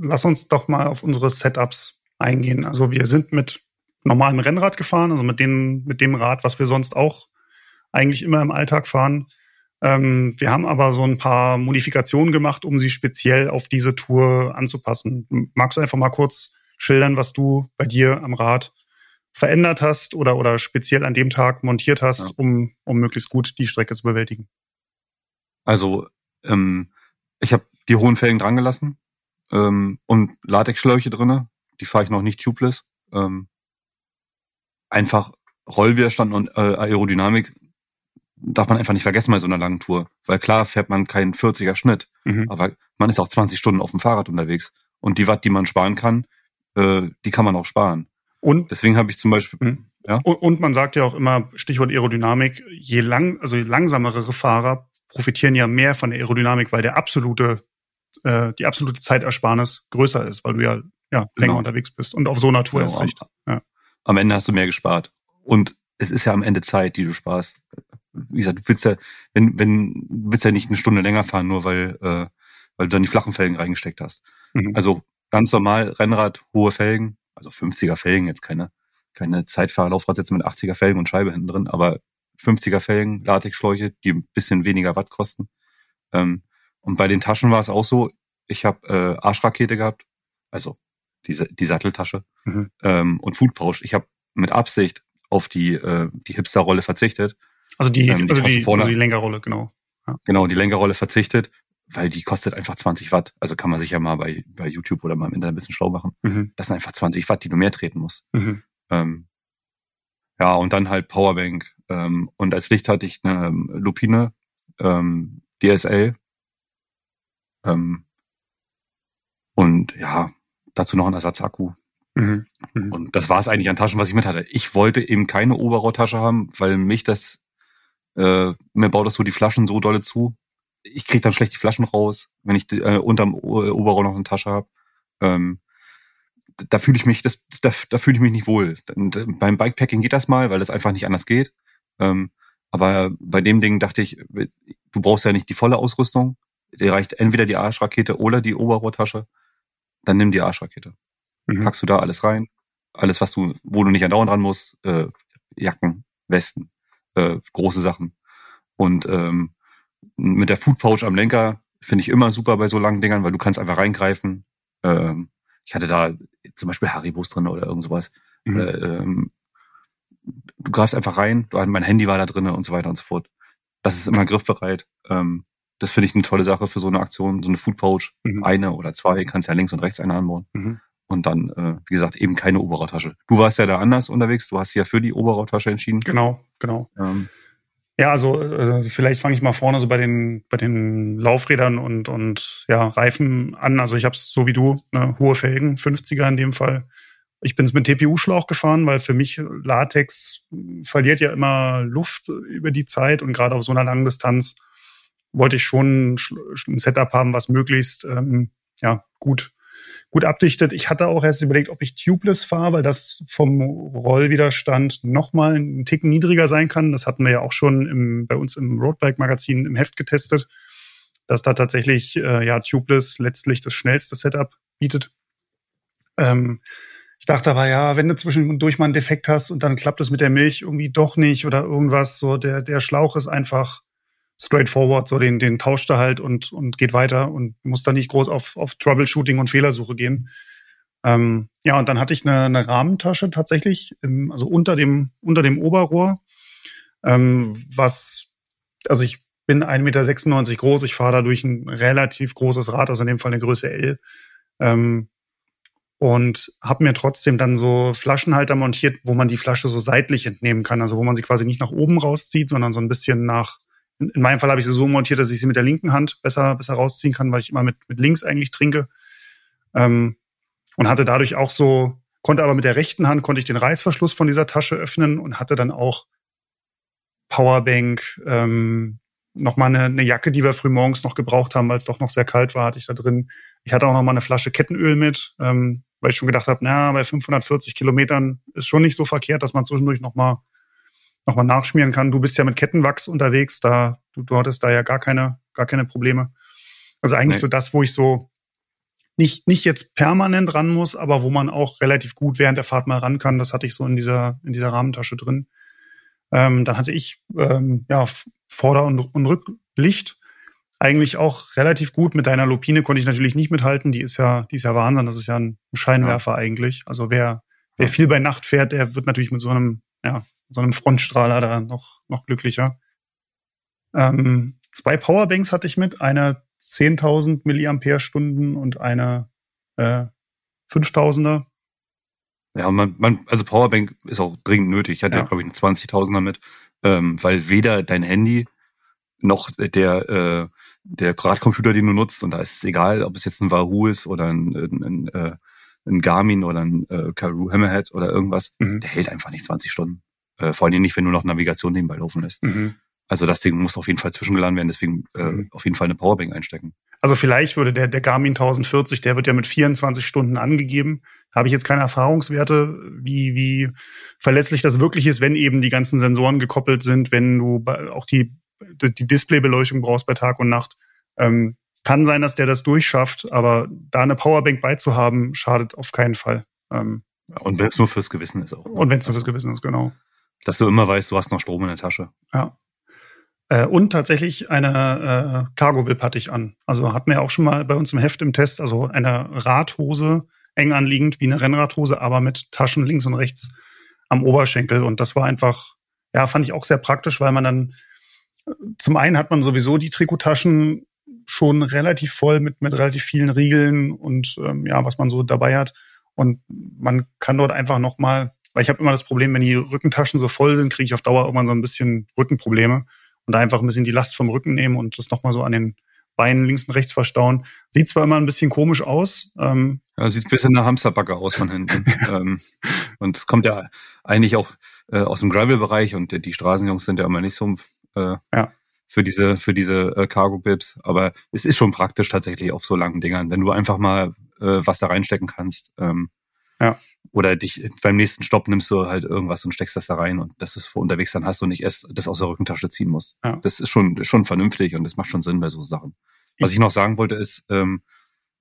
lass uns doch mal auf unsere Setups eingehen. Also wir sind mit normalem Rennrad gefahren, also mit dem, mit dem Rad, was wir sonst auch eigentlich immer im Alltag fahren. Ähm, wir haben aber so ein paar Modifikationen gemacht, um sie speziell auf diese Tour anzupassen. Magst du einfach mal kurz schildern, was du bei dir am Rad verändert hast oder, oder speziell an dem Tag montiert hast, ja. um, um möglichst gut die Strecke zu bewältigen? Also, ähm, ich habe die hohen Felgen dran gelassen ähm, und Latexschläuche drinne. Die fahre ich noch nicht tubeless. Ähm, einfach Rollwiderstand und äh, Aerodynamik darf man einfach nicht vergessen bei so einer langen Tour. Weil klar fährt man keinen 40er Schnitt, mhm. aber man ist auch 20 Stunden auf dem Fahrrad unterwegs. Und die Watt, die man sparen kann, äh, die kann man auch sparen. Und deswegen habe ich zum Beispiel. Mhm. Ja? Und, und man sagt ja auch immer, Stichwort Aerodynamik, je lang, also je langsamere Fahrer profitieren ja mehr von der Aerodynamik, weil der absolute, äh, die absolute Zeitersparnis größer ist, weil du ja, ja länger genau. unterwegs bist. Und auf so Tour genau. ist recht. Ja. Am Ende hast du mehr gespart. Und es ist ja am Ende Zeit, die du sparst wie gesagt, du willst ja, wenn, wenn, willst ja nicht eine Stunde länger fahren, nur weil, äh, weil du dann die flachen Felgen reingesteckt hast. Mhm. Also ganz normal Rennrad, hohe Felgen, also 50er Felgen, jetzt keine, keine Zeitfahrlaufradsätze mit 80er Felgen und Scheibe hinten drin, aber 50er Felgen, Latexschläuche, die ein bisschen weniger Watt kosten. Ähm, und bei den Taschen war es auch so, ich habe äh, Arschrakete gehabt, also diese, die Satteltasche mhm. ähm, und Food Pouch. Ich habe mit Absicht auf die, äh, die Hipster-Rolle verzichtet, also die, ähm, die also, die, vorne, also die Lenkerrolle, genau. Ja. Genau, die Lenkerrolle verzichtet, weil die kostet einfach 20 Watt. Also kann man sich ja mal bei, bei YouTube oder mal im Internet ein bisschen schlau machen. Mhm. Das sind einfach 20 Watt, die du mehr treten musst. Mhm. Ähm, ja, und dann halt Powerbank. Ähm, und als Licht hatte ich eine ähm, Lupine ähm, DSL. Ähm, und ja, dazu noch ein Ersatzakku. Mhm. Mhm. Und das war es eigentlich an Taschen, was ich mit hatte. Ich wollte eben keine Oberrohrtasche haben, weil mich das äh, mir baut das so die Flaschen so dolle zu. Ich krieg dann schlecht die Flaschen raus, wenn ich äh, unterm Oberrohr noch eine Tasche habe. Ähm, da fühle ich mich, das, da, da fühle ich mich nicht wohl. Und äh, beim Bikepacking geht das mal, weil das einfach nicht anders geht. Ähm, aber bei dem Ding dachte ich, du brauchst ja nicht die volle Ausrüstung. Dir reicht entweder die Arschrakete oder die Oberrohrtasche. Dann nimm die Arschrakete. Mhm. Packst du da alles rein. Alles, was du, wo du nicht andauernd dran musst, äh, Jacken, Westen, äh, große Sachen. Und ähm, mit der Food Pouch am Lenker finde ich immer super bei so langen Dingern, weil du kannst einfach reingreifen. Ähm, ich hatte da zum Beispiel Haribos drin oder irgend sowas. Mhm. Ähm, du greifst einfach rein, du, mein Handy war da drin und so weiter und so fort. Das ist immer griffbereit. Ähm, das finde ich eine tolle Sache für so eine Aktion, so eine Food Pouch, mhm. eine oder zwei, kannst ja links und rechts eine anbauen. Mhm. Und dann, äh, wie gesagt, eben keine Oberrohrtasche. Du warst ja da anders unterwegs, du hast ja für die Oberrohrtasche entschieden. Genau, genau. Ähm, ja, also äh, vielleicht fange ich mal vorne so bei den bei den Laufrädern und und ja Reifen an. Also ich habe es so wie du, ne, hohe Felgen, 50er in dem Fall. Ich bin es mit TPU-Schlauch gefahren, weil für mich Latex verliert ja immer Luft über die Zeit und gerade auf so einer langen Distanz wollte ich schon ein Setup haben, was möglichst ähm, ja, gut, gut abdichtet. Ich hatte auch erst überlegt, ob ich tubeless fahre, weil das vom Rollwiderstand nochmal einen Ticken niedriger sein kann. Das hatten wir ja auch schon im, bei uns im Roadbike-Magazin im Heft getestet, dass da tatsächlich äh, ja tubeless letztlich das schnellste Setup bietet. Ähm, ich dachte aber, ja, wenn du zwischendurch mal einen Defekt hast und dann klappt es mit der Milch irgendwie doch nicht oder irgendwas, so der, der Schlauch ist einfach straightforward, so den, den tauscht er halt und, und geht weiter und muss da nicht groß auf, auf Troubleshooting und Fehlersuche gehen. Ähm, ja, und dann hatte ich eine, eine Rahmentasche tatsächlich, im, also unter dem, unter dem Oberrohr, ähm, was, also ich bin 1,96 Meter groß, ich fahre dadurch ein relativ großes Rad, also in dem Fall eine Größe L. Ähm, und habe mir trotzdem dann so Flaschenhalter montiert, wo man die Flasche so seitlich entnehmen kann, also wo man sie quasi nicht nach oben rauszieht, sondern so ein bisschen nach. In meinem Fall habe ich sie so montiert, dass ich sie mit der linken Hand besser besser rausziehen kann, weil ich immer mit mit links eigentlich trinke ähm, und hatte dadurch auch so konnte aber mit der rechten Hand konnte ich den Reißverschluss von dieser Tasche öffnen und hatte dann auch Powerbank, ähm, noch mal eine, eine Jacke, die wir früh morgens noch gebraucht haben, weil es doch noch sehr kalt war, hatte ich da drin. Ich hatte auch noch mal eine Flasche Kettenöl mit, ähm, weil ich schon gedacht habe, na, bei 540 Kilometern ist schon nicht so verkehrt, dass man zwischendurch noch mal noch mal nachschmieren kann. Du bist ja mit Kettenwachs unterwegs, da du, du hattest da ja gar keine gar keine Probleme. Also eigentlich nee. so das, wo ich so nicht nicht jetzt permanent ran muss, aber wo man auch relativ gut während der Fahrt mal ran kann. Das hatte ich so in dieser in dieser Rahmentasche drin. Ähm, dann hatte ich ähm, ja Vorder- und, und Rücklicht eigentlich auch relativ gut. Mit deiner Lupine konnte ich natürlich nicht mithalten. Die ist ja, die ist ja Wahnsinn. Das ist ja ein Scheinwerfer ja. eigentlich. Also wer, wer viel bei Nacht fährt, der wird natürlich mit so einem, ja, so einem Frontstrahler da noch, noch glücklicher. Ähm, zwei Powerbanks hatte ich mit, eine 10.000 Milliampere-Stunden und eine äh, 5.000er. Ja, man, man, also Powerbank ist auch dringend nötig. Ich hatte ja, glaube ich, eine 20.000er mit, ähm, weil weder dein Handy noch der äh, der Radcomputer, den du nutzt, und da ist es egal, ob es jetzt ein Wahoo ist oder ein, ein, ein, äh, ein Garmin oder ein äh, Karoo Hammerhead oder irgendwas, mhm. der hält einfach nicht 20 Stunden. Äh, vor allem nicht, wenn du noch Navigation nebenbei laufen lässt. Mhm. Also das Ding muss auf jeden Fall zwischengeladen werden, deswegen äh, mhm. auf jeden Fall eine Powerbank einstecken. Also vielleicht würde der, der Garmin 1040, der wird ja mit 24 Stunden angegeben. Habe ich jetzt keine Erfahrungswerte, wie, wie verlässlich das wirklich ist, wenn eben die ganzen Sensoren gekoppelt sind, wenn du auch die die Displaybeleuchtung brauchst bei Tag und Nacht. Ähm, kann sein, dass der das durchschafft, aber da eine Powerbank beizuhaben, schadet auf keinen Fall. Ähm, und wenn es nur fürs Gewissen ist auch. Und wenn es nur fürs Gewissen ist, genau. Dass du immer weißt, du hast noch Strom in der Tasche. Ja. Äh, und tatsächlich eine äh, Cargo-Bib hatte ich an. Also hatten wir auch schon mal bei uns im Heft im Test, also eine Radhose, eng anliegend wie eine Rennradhose, aber mit Taschen links und rechts am Oberschenkel. Und das war einfach, ja, fand ich auch sehr praktisch, weil man dann zum einen hat man sowieso die Trikotaschen schon relativ voll mit, mit relativ vielen Riegeln und ähm, ja, was man so dabei hat. Und man kann dort einfach nochmal, weil ich habe immer das Problem, wenn die Rückentaschen so voll sind, kriege ich auf Dauer irgendwann so ein bisschen Rückenprobleme und da einfach ein bisschen die Last vom Rücken nehmen und das nochmal so an den Beinen links und rechts verstauen. Sieht zwar immer ein bisschen komisch aus. Ähm, ja, sieht ein bisschen nach Hamsterbacke aus von hinten. ähm, und es kommt ja eigentlich auch äh, aus dem Gravel-Bereich und die Straßenjungs sind ja immer nicht so äh, ja. für diese, für diese äh, Cargo-Bibs. Aber es ist schon praktisch tatsächlich auf so langen Dingern, wenn du einfach mal äh, was da reinstecken kannst. Ähm, ja. Oder dich beim nächsten Stopp nimmst du halt irgendwas und steckst das da rein und dass du es vor unterwegs dann hast und nicht erst das aus der Rückentasche ziehen musst. Ja. Das ist schon, schon vernünftig und das macht schon Sinn bei so Sachen. Was ich noch sagen wollte, ist, ähm,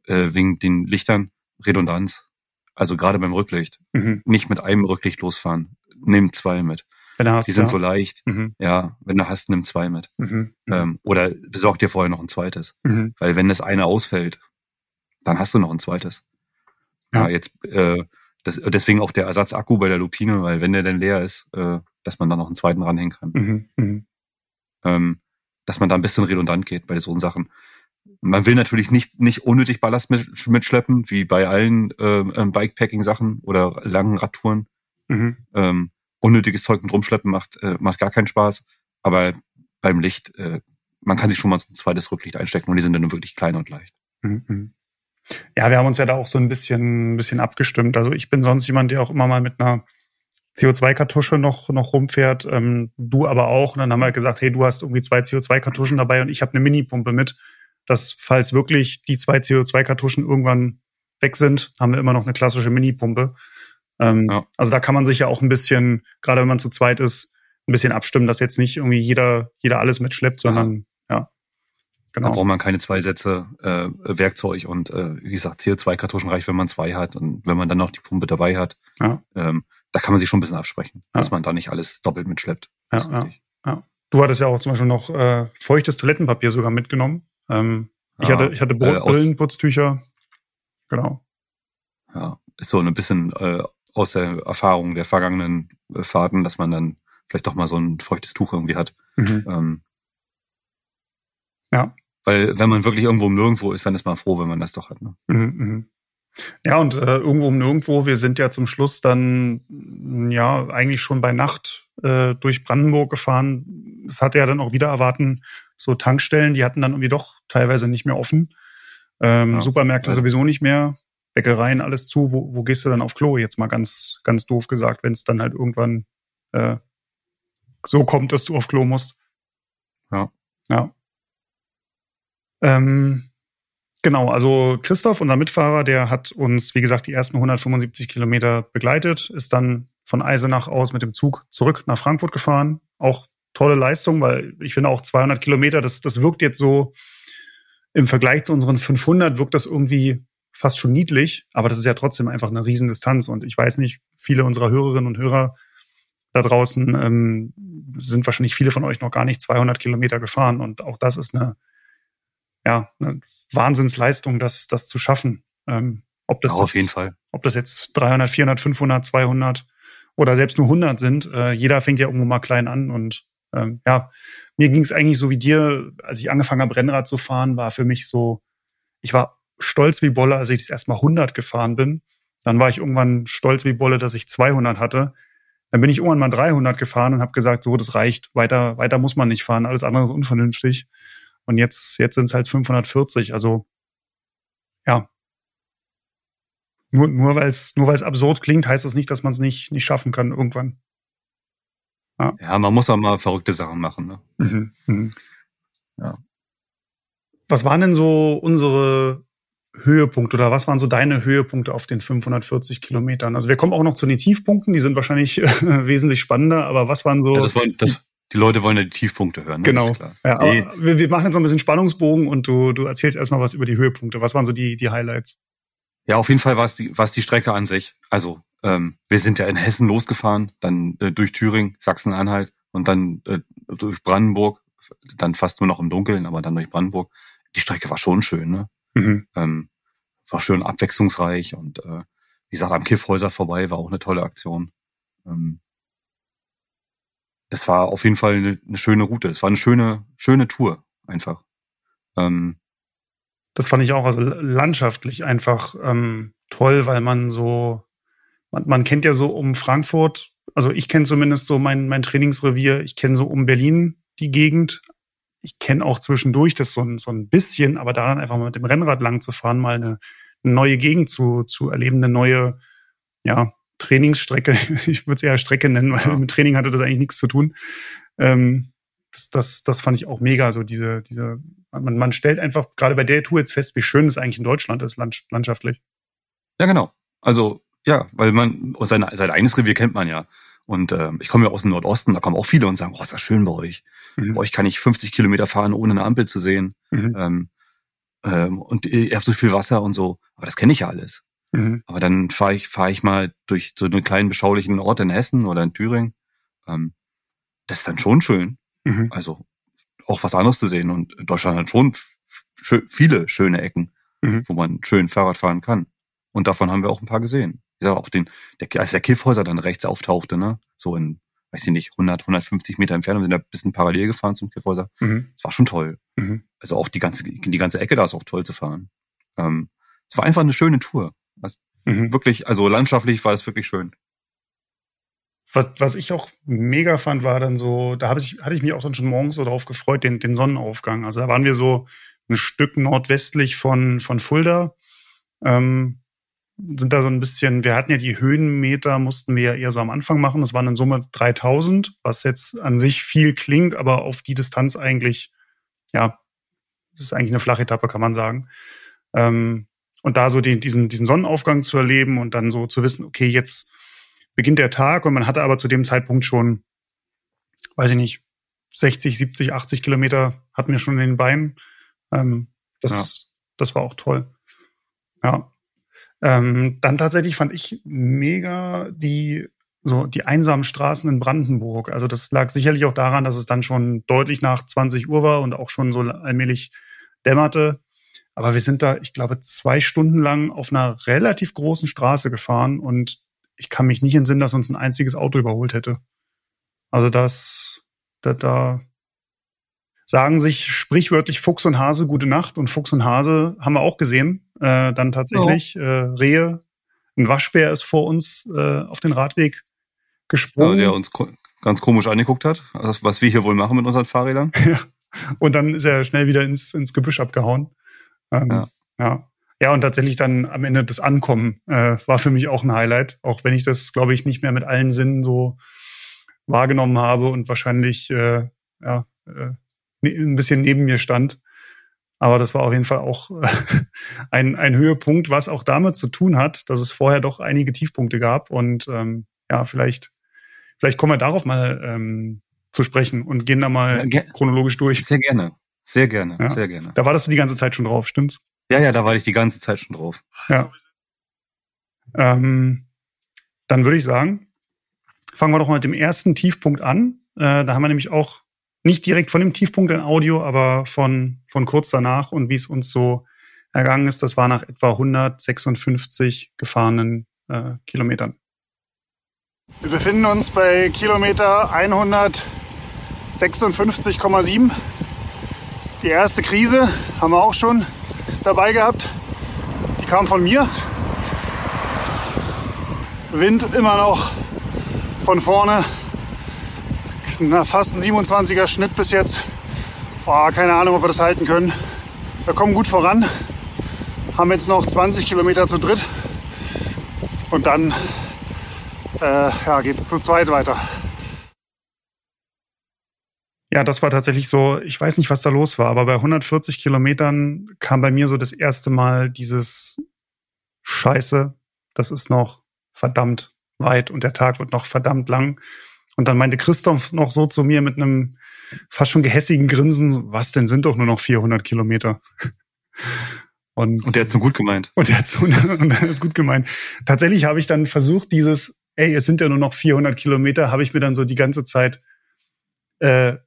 äh, wegen den Lichtern, Redundanz. Also gerade beim Rücklicht. Mhm. Nicht mit einem Rücklicht losfahren. Nimm zwei mit. Wenn du hast, die sind ja. so leicht. Mhm. Ja, wenn du hast, nimm zwei mit. Mhm. mhm. Ähm, oder besorg dir vorher noch ein zweites. Mhm. Weil wenn das eine ausfällt, dann hast du noch ein zweites. Ja, jetzt äh, das, deswegen auch der Ersatzakku bei der Lupine, weil wenn der dann leer ist, äh, dass man da noch einen zweiten ranhängen kann. Mhm. mhm. Ähm, dass man da ein bisschen redundant geht bei so Sachen. Man will natürlich nicht, nicht unnötig Ballast mit, mitschleppen, wie bei allen äh, Bikepacking-Sachen oder langen Radtouren. Mhm. Ähm, unnötiges Zeug mit rumschleppen macht, äh, macht gar keinen Spaß. Aber beim Licht, äh, man kann sich schon mal so ein zweites Rücklicht einstecken und die sind dann wirklich klein und leicht. Mhm. Ja, wir haben uns ja da auch so ein bisschen, ein bisschen abgestimmt. Also ich bin sonst jemand, der auch immer mal mit einer CO2-Kartusche noch, noch rumfährt, ähm, du aber auch. Und dann haben wir gesagt, hey, du hast irgendwie zwei CO2-Kartuschen dabei und ich habe eine Minipumpe mit. Dass, falls wirklich die zwei CO2-Kartuschen irgendwann weg sind, haben wir immer noch eine klassische Minipumpe. Ähm, ja. Also da kann man sich ja auch ein bisschen, gerade wenn man zu zweit ist, ein bisschen abstimmen, dass jetzt nicht irgendwie jeder, jeder alles mitschleppt, sondern. Genau. Da braucht man keine zwei Sätze äh, Werkzeug und äh, wie gesagt, CO2-Kartuschen reicht, wenn man zwei hat und wenn man dann noch die Pumpe dabei hat. Ja. Ähm, da kann man sich schon ein bisschen absprechen, ja. dass man da nicht alles doppelt mitschleppt. Ja, ja, ja. Du hattest ja auch zum Beispiel noch äh, feuchtes Toilettenpapier sogar mitgenommen. Ähm, ich hatte, ich hatte äh, Brillenputztücher. Genau. Ja, ist so ein bisschen äh, aus der Erfahrung der vergangenen äh, Fahrten, dass man dann vielleicht doch mal so ein feuchtes Tuch irgendwie hat. Mhm. Ähm, ja. Weil wenn man wirklich irgendwo Nirgendwo ist, dann ist man froh, wenn man das doch hat. Ne? Mhm, mh. Ja, und äh, irgendwo um nirgendwo, wir sind ja zum Schluss dann ja eigentlich schon bei Nacht äh, durch Brandenburg gefahren. Es hatte ja dann auch wieder erwarten, so Tankstellen, die hatten dann irgendwie doch teilweise nicht mehr offen. Ähm, ja. Supermärkte sowieso nicht mehr, Bäckereien alles zu. Wo, wo gehst du dann auf Klo? Jetzt mal ganz, ganz doof gesagt, wenn es dann halt irgendwann äh, so kommt, dass du auf Klo musst. Ja. Ja. Ähm, Genau, also Christoph, unser Mitfahrer, der hat uns, wie gesagt, die ersten 175 Kilometer begleitet, ist dann von Eisenach aus mit dem Zug zurück nach Frankfurt gefahren. Auch tolle Leistung, weil ich finde auch 200 Kilometer, das, das wirkt jetzt so im Vergleich zu unseren 500 wirkt das irgendwie fast schon niedlich, aber das ist ja trotzdem einfach eine Riesendistanz und ich weiß nicht, viele unserer Hörerinnen und Hörer da draußen ähm, sind wahrscheinlich viele von euch noch gar nicht 200 Kilometer gefahren und auch das ist eine ja, eine Wahnsinnsleistung, das, das zu schaffen. Ähm, ob das ja, auf jeden Fall. Ob das jetzt 300, 400, 500, 200 oder selbst nur 100 sind. Äh, jeder fängt ja irgendwo mal klein an und ähm, ja, mir ging es eigentlich so wie dir, als ich angefangen habe, Rennrad zu fahren, war für mich so, ich war stolz wie Bolle, als ich das erstmal 100 gefahren bin. Dann war ich irgendwann stolz wie Bolle, dass ich 200 hatte. Dann bin ich irgendwann mal 300 gefahren und habe gesagt, so, das reicht. Weiter, weiter muss man nicht fahren. Alles andere ist unvernünftig. Und jetzt, jetzt sind es halt 540. Also ja. Nur, nur weil es nur weil's absurd klingt, heißt das nicht, dass man es nicht, nicht schaffen kann irgendwann. Ja. ja, man muss auch mal verrückte Sachen machen. Ne? Mhm, mhm. Ja. Was waren denn so unsere Höhepunkte oder was waren so deine Höhepunkte auf den 540 Kilometern? Also wir kommen auch noch zu den Tiefpunkten, die sind wahrscheinlich wesentlich spannender, aber was waren so. Ja, das, war, das, die Leute wollen ja die Tiefpunkte hören. Ne? Genau. Ja, aber wir, wir machen jetzt noch ein bisschen Spannungsbogen und du, du erzählst erstmal was über die Höhepunkte. Was waren so die, die Highlights? Ja, auf jeden Fall war es die, war es die Strecke an sich. Also ähm, wir sind ja in Hessen losgefahren, dann äh, durch Thüringen, Sachsen-Anhalt und dann äh, durch Brandenburg, dann fast nur noch im Dunkeln, aber dann durch Brandenburg. Die Strecke war schon schön, ne? Mhm. Ähm, war schön abwechslungsreich und äh, wie gesagt, am Kiffhäuser vorbei war auch eine tolle Aktion. Ähm, das war auf jeden Fall eine, eine, schöne Route. Es war eine schöne, schöne Tour einfach. Ähm, das fand ich auch, also landschaftlich einfach ähm, toll, weil man so, man, man kennt ja so um Frankfurt, also ich kenne zumindest so mein, mein Trainingsrevier, ich kenne so um Berlin die Gegend. Ich kenne auch zwischendurch das so ein, so ein bisschen, aber da dann einfach mal mit dem Rennrad lang zu fahren, mal eine, eine neue Gegend zu, zu erleben, eine neue, ja, Trainingsstrecke. Ich würde es eher Strecke nennen, weil ja. mit Training hatte das eigentlich nichts zu tun. Ähm, das, das, das fand ich auch mega. So diese, diese, man, man stellt einfach gerade bei der Tour jetzt fest, wie schön es eigentlich in Deutschland ist, landschaftlich. Ja, genau. Also ja, weil man sein, sein eigenes Revier kennt man ja. Und äh, ich komme ja aus dem Nordosten, da kommen auch viele und sagen, oh, ist das schön bei euch. Mhm. Bei euch kann ich 50 Kilometer fahren, ohne eine Ampel zu sehen. Mhm. Ähm, ähm, und ihr habt so viel Wasser und so. Aber das kenne ich ja alles. Mhm. Aber dann fahre ich, fahre ich mal durch so einen kleinen beschaulichen Ort in Hessen oder in Thüringen. Ähm, das ist dann schon schön. Mhm. Also auch was anderes zu sehen. Und Deutschland hat schon viele schöne Ecken, mhm. wo man schön Fahrrad fahren kann. Und davon haben wir auch ein paar gesehen. Ich sag, auf den, der, als der Kiffhäuser dann rechts auftauchte, ne, so in, weiß ich nicht, 100, 150 Meter Entfernung, sind da ein bisschen parallel gefahren zum Kiffhäuser. Mhm. Das war schon toll. Mhm. Also auch die ganze, die ganze Ecke da ist auch toll zu fahren. Ähm, es war einfach eine schöne Tour. Was mhm. Wirklich, also landschaftlich war das wirklich schön. Was, was ich auch mega fand, war dann so, da hatte ich, hatte ich mich auch dann schon morgens so darauf gefreut, den, den Sonnenaufgang. Also da waren wir so ein Stück nordwestlich von, von Fulda. Ähm, sind da so ein bisschen, wir hatten ja die Höhenmeter, mussten wir ja eher so am Anfang machen. Das waren in Summe 3000, was jetzt an sich viel klingt, aber auf die Distanz eigentlich, ja, das ist eigentlich eine flache Etappe, kann man sagen. Ähm, und da so den, diesen, diesen Sonnenaufgang zu erleben und dann so zu wissen, okay, jetzt beginnt der Tag und man hatte aber zu dem Zeitpunkt schon, weiß ich nicht, 60, 70, 80 Kilometer hatten wir schon in den Beinen. Ähm, das, ja. das war auch toll. Ja. Ähm, dann tatsächlich fand ich mega die so die einsamen Straßen in Brandenburg. Also das lag sicherlich auch daran, dass es dann schon deutlich nach 20 Uhr war und auch schon so allmählich dämmerte. Aber wir sind da, ich glaube, zwei Stunden lang auf einer relativ großen Straße gefahren und ich kann mich nicht entsinnen, dass uns ein einziges Auto überholt hätte. Also das, da, da sagen sich sprichwörtlich Fuchs und Hase gute Nacht und Fuchs und Hase haben wir auch gesehen. Äh, dann tatsächlich oh. äh, Rehe, ein Waschbär ist vor uns äh, auf den Radweg gesprungen. Ja, der uns ganz komisch angeguckt hat, was wir hier wohl machen mit unseren Fahrrädern. ja. Und dann ist er schnell wieder ins, ins Gebüsch abgehauen. Ähm, ja. ja. Ja, und tatsächlich dann am Ende das Ankommen äh, war für mich auch ein Highlight, auch wenn ich das, glaube ich, nicht mehr mit allen Sinnen so wahrgenommen habe und wahrscheinlich äh, ja, äh, Ne, ein bisschen neben mir stand. Aber das war auf jeden Fall auch ein, ein Höhepunkt, was auch damit zu tun hat, dass es vorher doch einige Tiefpunkte gab. Und ähm, ja, vielleicht, vielleicht kommen wir darauf mal ähm, zu sprechen und gehen da mal ja, chronologisch durch. Sehr gerne. Sehr gerne, ja. sehr gerne. Da wartest du die ganze Zeit schon drauf, stimmt's? Ja, ja, da war ich die ganze Zeit schon drauf. Ja. Ähm, dann würde ich sagen, fangen wir doch mal mit dem ersten Tiefpunkt an. Äh, da haben wir nämlich auch nicht direkt von dem Tiefpunkt in Audio, aber von, von kurz danach und wie es uns so ergangen ist. Das war nach etwa 156 gefahrenen äh, Kilometern. Wir befinden uns bei Kilometer 156,7. Die erste Krise haben wir auch schon dabei gehabt. Die kam von mir. Wind immer noch von vorne fast ein 27er Schnitt bis jetzt. Oh, keine Ahnung, ob wir das halten können. Wir kommen gut voran. Haben jetzt noch 20 Kilometer zu dritt. Und dann äh, ja, geht es zu zweit weiter. Ja, das war tatsächlich so, ich weiß nicht, was da los war, aber bei 140 Kilometern kam bei mir so das erste Mal dieses Scheiße, das ist noch verdammt weit und der Tag wird noch verdammt lang. Und dann meinte Christoph noch so zu mir mit einem fast schon gehässigen Grinsen, was denn sind doch nur noch 400 Kilometer. Und, und der hat so gut gemeint. Und der hat so, und der ist gut gemeint. Tatsächlich habe ich dann versucht, dieses, ey, es sind ja nur noch 400 Kilometer, habe ich mir dann so die ganze Zeit, äh,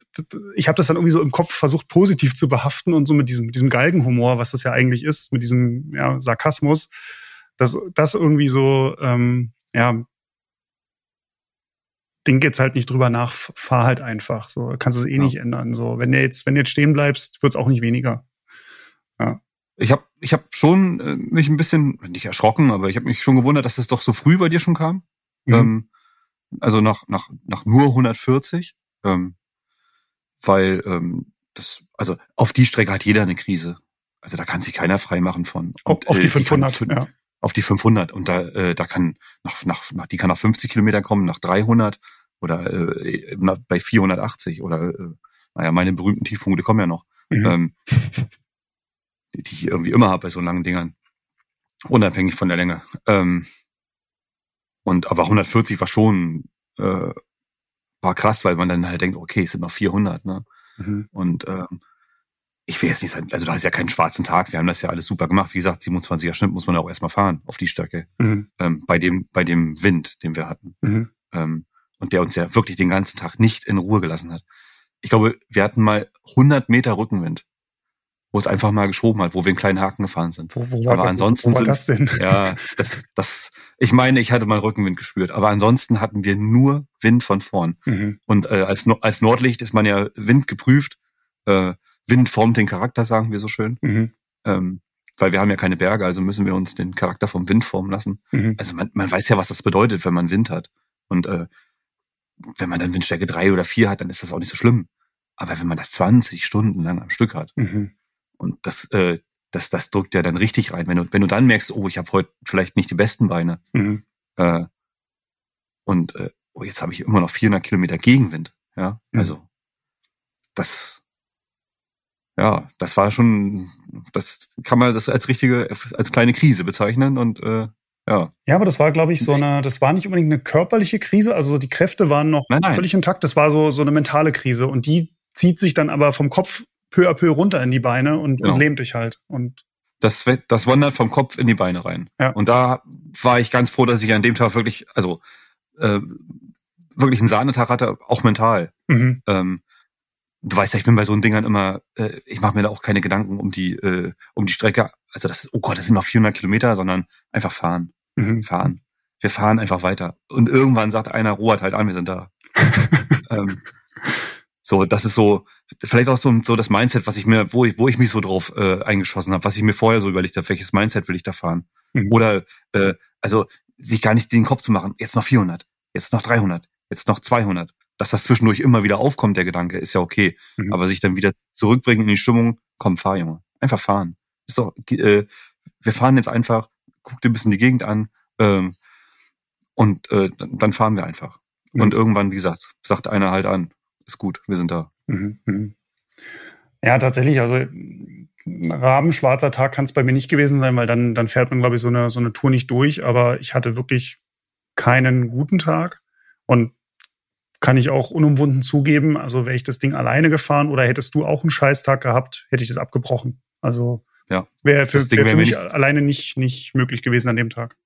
ich habe das dann irgendwie so im Kopf versucht, positiv zu behaften und so mit diesem, diesem Galgenhumor, was das ja eigentlich ist, mit diesem ja, Sarkasmus, dass das irgendwie so, ähm, ja, denk jetzt halt nicht drüber nach, fahr halt einfach. So, kannst es eh ja. nicht ändern. So, wenn du jetzt, wenn du jetzt stehen bleibst, wird's auch nicht weniger. Ja. Ich habe ich hab schon äh, mich ein bisschen, nicht erschrocken, aber ich habe mich schon gewundert, dass das doch so früh bei dir schon kam. Mhm. Ähm, also nach, nach, nach nur 140. Ähm, weil ähm, das, also auf die Strecke hat jeder eine Krise. Also da kann sich keiner frei machen von. Und, auf die 500, äh, die kann, ja auf die 500 und da äh, da kann nach, nach, nach die kann nach 50 Kilometer kommen, nach 300 oder äh, bei 480 oder äh, naja meine berühmten Tiefpunkte kommen ja noch, mhm. ähm, die, die ich irgendwie immer habe bei so langen Dingern, unabhängig von der Länge. Ähm, und aber 140 war schon äh, war krass, weil man dann halt denkt, okay, es sind noch 400, ne? Mhm. Und ähm, ich will jetzt nicht sagen, also du hast ja keinen schwarzen Tag, wir haben das ja alles super gemacht. Wie gesagt, 27er Schnitt muss man auch erstmal fahren auf die Strecke. Mhm. Ähm, bei dem, bei dem Wind, den wir hatten. Mhm. Ähm, und der uns ja wirklich den ganzen Tag nicht in Ruhe gelassen hat. Ich glaube, wir hatten mal 100 Meter Rückenwind, wo es einfach mal geschoben hat, wo wir einen kleinen Haken gefahren sind. Wo, wo war, aber ansonsten wo war das denn? Sind, ja, das, das, ich meine, ich hatte mal Rückenwind gespürt, aber ansonsten hatten wir nur Wind von vorn. Mhm. Und äh, als, als Nordlicht ist man ja Wind geprüft. Äh, Wind formt den Charakter, sagen wir so schön. Mhm. Ähm, weil wir haben ja keine Berge, also müssen wir uns den Charakter vom Wind formen lassen. Mhm. Also man, man weiß ja, was das bedeutet, wenn man Wind hat. Und äh, wenn man dann Windstärke drei oder vier hat, dann ist das auch nicht so schlimm. Aber wenn man das 20 Stunden lang am Stück hat mhm. Und das, äh, das, das drückt ja dann richtig rein. Wenn du, wenn du dann merkst, oh, ich habe heute vielleicht nicht die besten Beine Mhm. äh, und äh, oh, jetzt habe ich immer noch 400 Kilometer Gegenwind. Ja, Mhm. also das, ja, das war schon, das kann man das als richtige, als kleine Krise bezeichnen und äh, ja, Ja, aber das war, glaube ich, so eine, das war nicht unbedingt eine körperliche Krise. Also die Kräfte waren noch Nein, nein. völlig intakt. Das war so, so eine mentale Krise. Und die zieht sich dann aber vom Kopf peu à peu runter in die Beine und, Genau. und lähmt dich halt. Und das, das wandert vom Kopf in die Beine rein. Ja. Und da war ich ganz froh, dass ich an dem Tag wirklich, also äh, wirklich einen Sahnetag hatte, auch mental. mhm. Ähm, du weißt ja, ich bin bei so Dingern immer, äh, ich mache mir da auch keine Gedanken um die, äh, um die Strecke. Also das ist, oh Gott, das sind noch 400 Kilometer, sondern einfach fahren, Mhm. fahren. Wir fahren einfach weiter. Und irgendwann sagt einer, Robert halt an, wir sind da. ähm, so, das ist so, vielleicht auch so, so das Mindset, was ich mir, wo ich, wo ich mich so drauf äh, eingeschossen habe, was ich mir vorher so überlegt habe, welches Mindset will ich da fahren? Mhm. Oder, äh, also sich gar nicht den Kopf zu machen, jetzt noch 400, jetzt noch 300, jetzt noch 200. Dass das zwischendurch immer wieder aufkommt, der Gedanke, ist ja okay. Mhm. Aber sich dann wieder zurückbringen in die Stimmung, komm, fahr, Junge. Einfach fahren. Ist doch, äh, wir fahren jetzt einfach, guck dir ein bisschen die Gegend an, ähm, und äh, dann fahren wir einfach. Mhm. Und irgendwann, wie gesagt, sagt einer halt an, ist gut, wir sind da. Mhm. Mhm. Ja, tatsächlich. Also ein rabenschwarzer Tag kann es bei mir nicht gewesen sein, weil dann, dann fährt man, glaube ich, so eine, so eine Tour nicht durch. Aber ich hatte wirklich keinen guten Tag und kann ich auch unumwunden zugeben. Also wäre ich das Ding alleine gefahren oder hättest du auch einen Scheißtag gehabt, hätte ich das abgebrochen. Also Ja. wäre für, wär für mich nicht- alleine nicht, nicht möglich gewesen an dem Tag.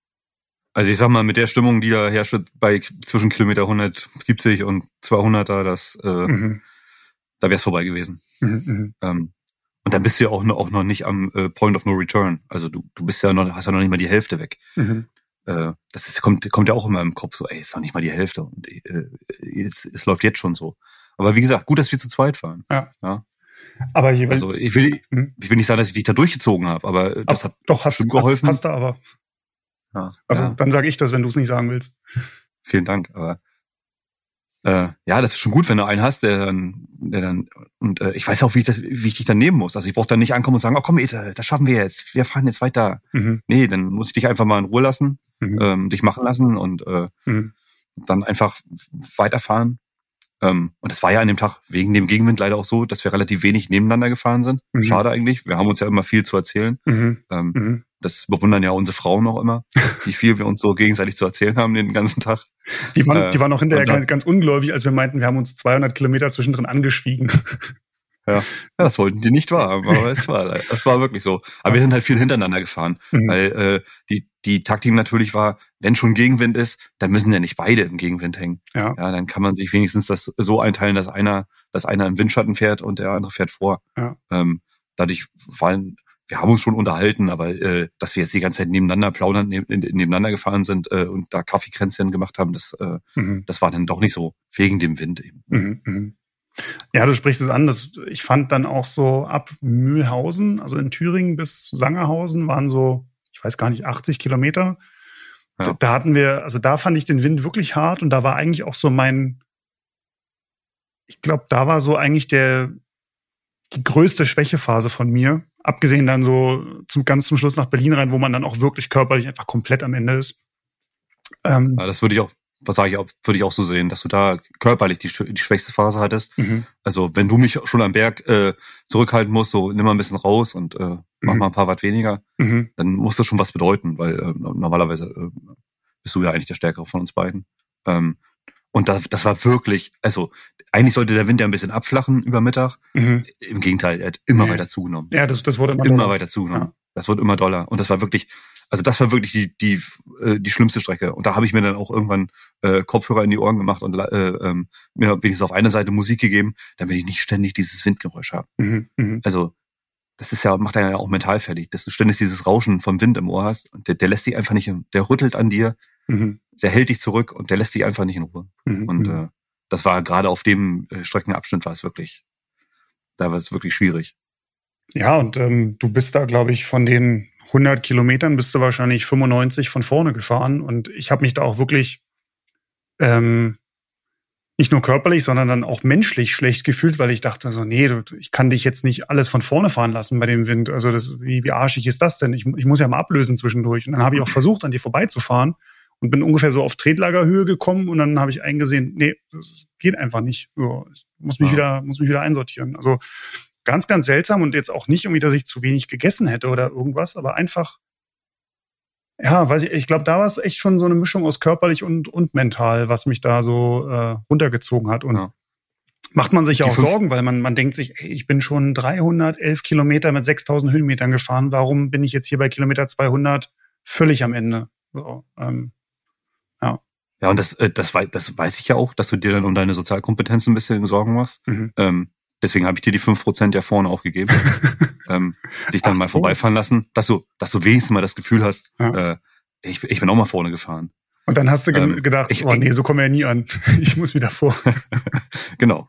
Also ich sag mal, mit der Stimmung, die da herrscht bei zwischen Kilometer 170 und 200er, das, äh, Mhm. da wär's vorbei gewesen. Mhm. Mhm. Ähm, und dann bist du ja auch noch, auch noch nicht am äh, Point of No Return. Also du, du bist ja noch, hast ja noch nicht mal die Hälfte weg. Mhm. Äh, das ist, kommt, kommt ja auch immer im Kopf so, ey, ist noch nicht mal die Hälfte. Und äh, jetzt, es läuft jetzt schon so. Aber wie gesagt, gut, dass wir zu zweit fahren. Aber ich, Also ich will, Mhm. ich will nicht sagen, dass ich dich da durchgezogen habe, aber äh, das hat doch hast, bestimmt hast, geholfen. hast du aber. Ja, Also ja, dann sage ich das, wenn du es nicht sagen willst. vielen Dank. Aber äh, ja, das ist schon gut, wenn du einen hast, der dann, der dann und äh, ich weiß auch, wie ich das, wie ich dich dann nehmen muss. Also ich brauche dann nicht ankommen und sagen, oh komm, Ete, das schaffen wir jetzt, wir fahren jetzt weiter. Mhm. Nee, dann muss ich dich einfach mal in Ruhe lassen, Mhm. ähm, dich machen lassen und äh, Mhm. dann einfach weiterfahren. Ähm, und es war ja an dem Tag wegen dem Gegenwind leider auch so, dass wir relativ wenig nebeneinander gefahren sind. Mhm. Schade eigentlich. Wir haben uns ja immer viel zu erzählen. Mhm. Ähm, Mhm. Das bewundern ja unsere Frauen auch immer, wie viel wir uns so gegenseitig zu erzählen haben den ganzen Tag. Die waren, Äh, die waren auch hinterher dann- ganz, ganz ungläubig, als wir meinten, wir haben uns 200 Kilometer zwischendrin angeschwiegen. Ja, das wollten die nicht wahr, aber es war, es war wirklich so. Aber wir sind halt viel hintereinander gefahren, Mhm. weil äh, die die Taktik natürlich war, wenn schon Gegenwind ist, dann müssen ja nicht beide im Gegenwind hängen. Ja. Ja, dann kann man sich wenigstens das so einteilen, dass einer, dass einer im Windschatten fährt und der andere fährt vor. Ja. Ähm, dadurch fallen, wir haben uns schon unterhalten, aber äh, dass wir jetzt die ganze Zeit nebeneinander plaudern, neben, nebeneinander gefahren sind äh, und da Kaffeekränzchen gemacht haben, das, äh, Mhm. das war dann doch nicht so wegen dem Wind eben. Mhm. Mhm. Ja, du sprichst es an. Das, ich fand dann auch so ab Mühlhausen, also in Thüringen bis Sangerhausen, waren so, ich weiß gar nicht, 80 Kilometer. Ja. Da, da hatten wir, also da fand ich den Wind wirklich hart und da war eigentlich auch so mein, ich glaube, da war so eigentlich der, die größte Schwächephase von mir. Abgesehen dann so zum ganz zum Schluss nach Berlin rein, wo man dann auch wirklich körperlich einfach komplett am Ende ist. Ähm, Ja, das würde ich auch, was sage ich auch, würde ich auch so sehen, dass du da körperlich die, die schwächste Phase hattest. mhm. Also wenn du mich schon am Berg äh, zurückhalten musst, so nimm mal ein bisschen raus und äh, mach Mhm. mal ein paar Watt weniger, Mhm. dann muss das schon was bedeuten, weil äh, normalerweise äh, bist du ja eigentlich der Stärkere von uns beiden. Ähm, und das, das war wirklich, also eigentlich sollte der Wind ja ein bisschen abflachen über Mittag. Mhm. Im Gegenteil, er hat immer Nee. weiter zugenommen. Ja, das, das wurde immer, immer weiter zugenommen. Ja. Das wird immer doller. Und das war wirklich, also das war wirklich die, die, äh, die schlimmste Strecke. Und da habe ich mir dann auch irgendwann äh, Kopfhörer in die Ohren gemacht und äh, ähm, mir wenigstens auf einer Seite Musik gegeben, damit ich nicht ständig dieses Windgeräusch habe. Mhm. Mhm. Also das ist ja, macht ja auch mental fertig, dass du ständig dieses Rauschen vom Wind im Ohr hast und der, der lässt dich einfach nicht, der rüttelt an dir, Mhm. der hält dich zurück und der lässt dich einfach nicht in Ruhe. Mhm. Und Mhm. äh, das war gerade auf dem äh, Streckenabschnitt war es wirklich, da war es wirklich schwierig. Ja, und ähm, du bist da, glaube ich, von den 100 Kilometern bist du wahrscheinlich 95 von vorne gefahren. Und ich habe mich da auch wirklich, ähm, nicht nur körperlich, sondern dann auch menschlich schlecht gefühlt, weil ich dachte so, nee, ich kann dich jetzt nicht alles von vorne fahren lassen bei dem Wind. Also das, wie, wie arschig ist das denn? Ich, ich muss ja mal ablösen zwischendurch. Und dann habe ich auch versucht, an dir vorbeizufahren und bin ungefähr so auf Tretlagerhöhe gekommen und dann habe ich eingesehen, nee, das geht einfach nicht. Ich muss mich ja. wieder, muss mich wieder einsortieren. Also ganz, ganz seltsam und jetzt auch nicht irgendwie, dass ich zu wenig gegessen hätte oder irgendwas, aber einfach ja, weiß ich, ich glaube, da war es echt schon so eine Mischung aus körperlich und, und mental, was mich da so äh, runtergezogen hat. Und ja. macht man sich ja auch Sorgen, weil man, man denkt sich, ey, ich bin schon 311 Kilometer mit 6000 Höhenmetern gefahren. Warum bin ich jetzt hier bei Kilometer 200 völlig am Ende? So, ähm, ja. Und das, äh, das, weiß, das weiß ich ja auch, dass du dir dann um deine Sozialkompetenz ein bisschen Sorgen machst. Mhm. Ähm, deswegen habe ich dir die fünf Prozent ja vorne auch gegeben. ähm, dich dann Ach mal so. vorbeifahren lassen, dass du, dass du wenigstens mal das Gefühl hast, ja. äh, ich, ich bin auch mal vorne gefahren. Und dann hast du ähm, gedacht, ich, oh nee, so kommen wir ja nie an. ich muss wieder vor. genau.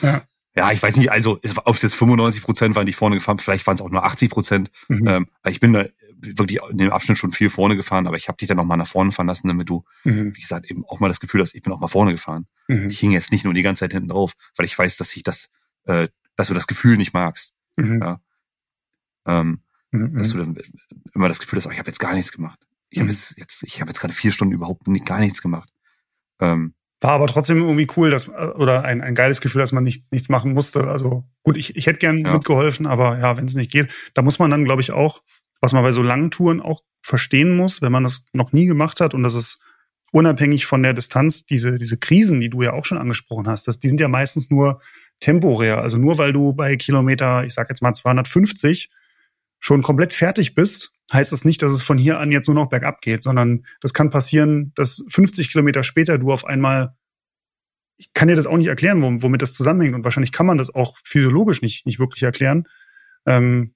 Ja. Ja, ich weiß nicht, also ob es jetzt 95 Prozent waren, die ich vorne gefahren, vielleicht waren es auch nur 80 Prozent. Mhm. Ähm, ich bin da wirklich in dem Abschnitt schon viel vorne gefahren, aber ich habe dich dann noch mal nach vorne fahren lassen, damit du, mhm. wie gesagt, eben auch mal das Gefühl hast, ich bin auch mal vorne gefahren. Mhm. Ich hing jetzt nicht nur die ganze Zeit hinten drauf, weil ich weiß, dass ich das, äh, dass du das Gefühl nicht magst. Mhm. Ja? Ähm, mhm. Dass du dann immer das Gefühl hast, oh, ich habe jetzt gar nichts gemacht. Ich habe mhm. jetzt, jetzt, ich habe jetzt gerade vier Stunden überhaupt nicht, gar nichts gemacht. Ähm, war aber trotzdem irgendwie cool, dass oder ein, ein geiles Gefühl, dass man nichts nichts machen musste. Also gut, ich, ich hätte gern ja. mitgeholfen, aber ja, wenn es nicht geht, da muss man dann, glaube ich, auch, was man bei so langen Touren auch verstehen muss, wenn man das noch nie gemacht hat und das ist unabhängig von der Distanz, diese, diese Krisen, die du ja auch schon angesprochen hast, das, die sind ja meistens nur temporär. Also nur weil du bei Kilometer, ich sag jetzt mal 250, schon komplett fertig bist, heißt es das nicht, dass es von hier an jetzt nur noch bergab geht, sondern das kann passieren, dass 50 Kilometer später du auf einmal, ich kann dir das auch nicht erklären, womit das zusammenhängt und wahrscheinlich kann man das auch physiologisch nicht, nicht wirklich erklären. Ähm,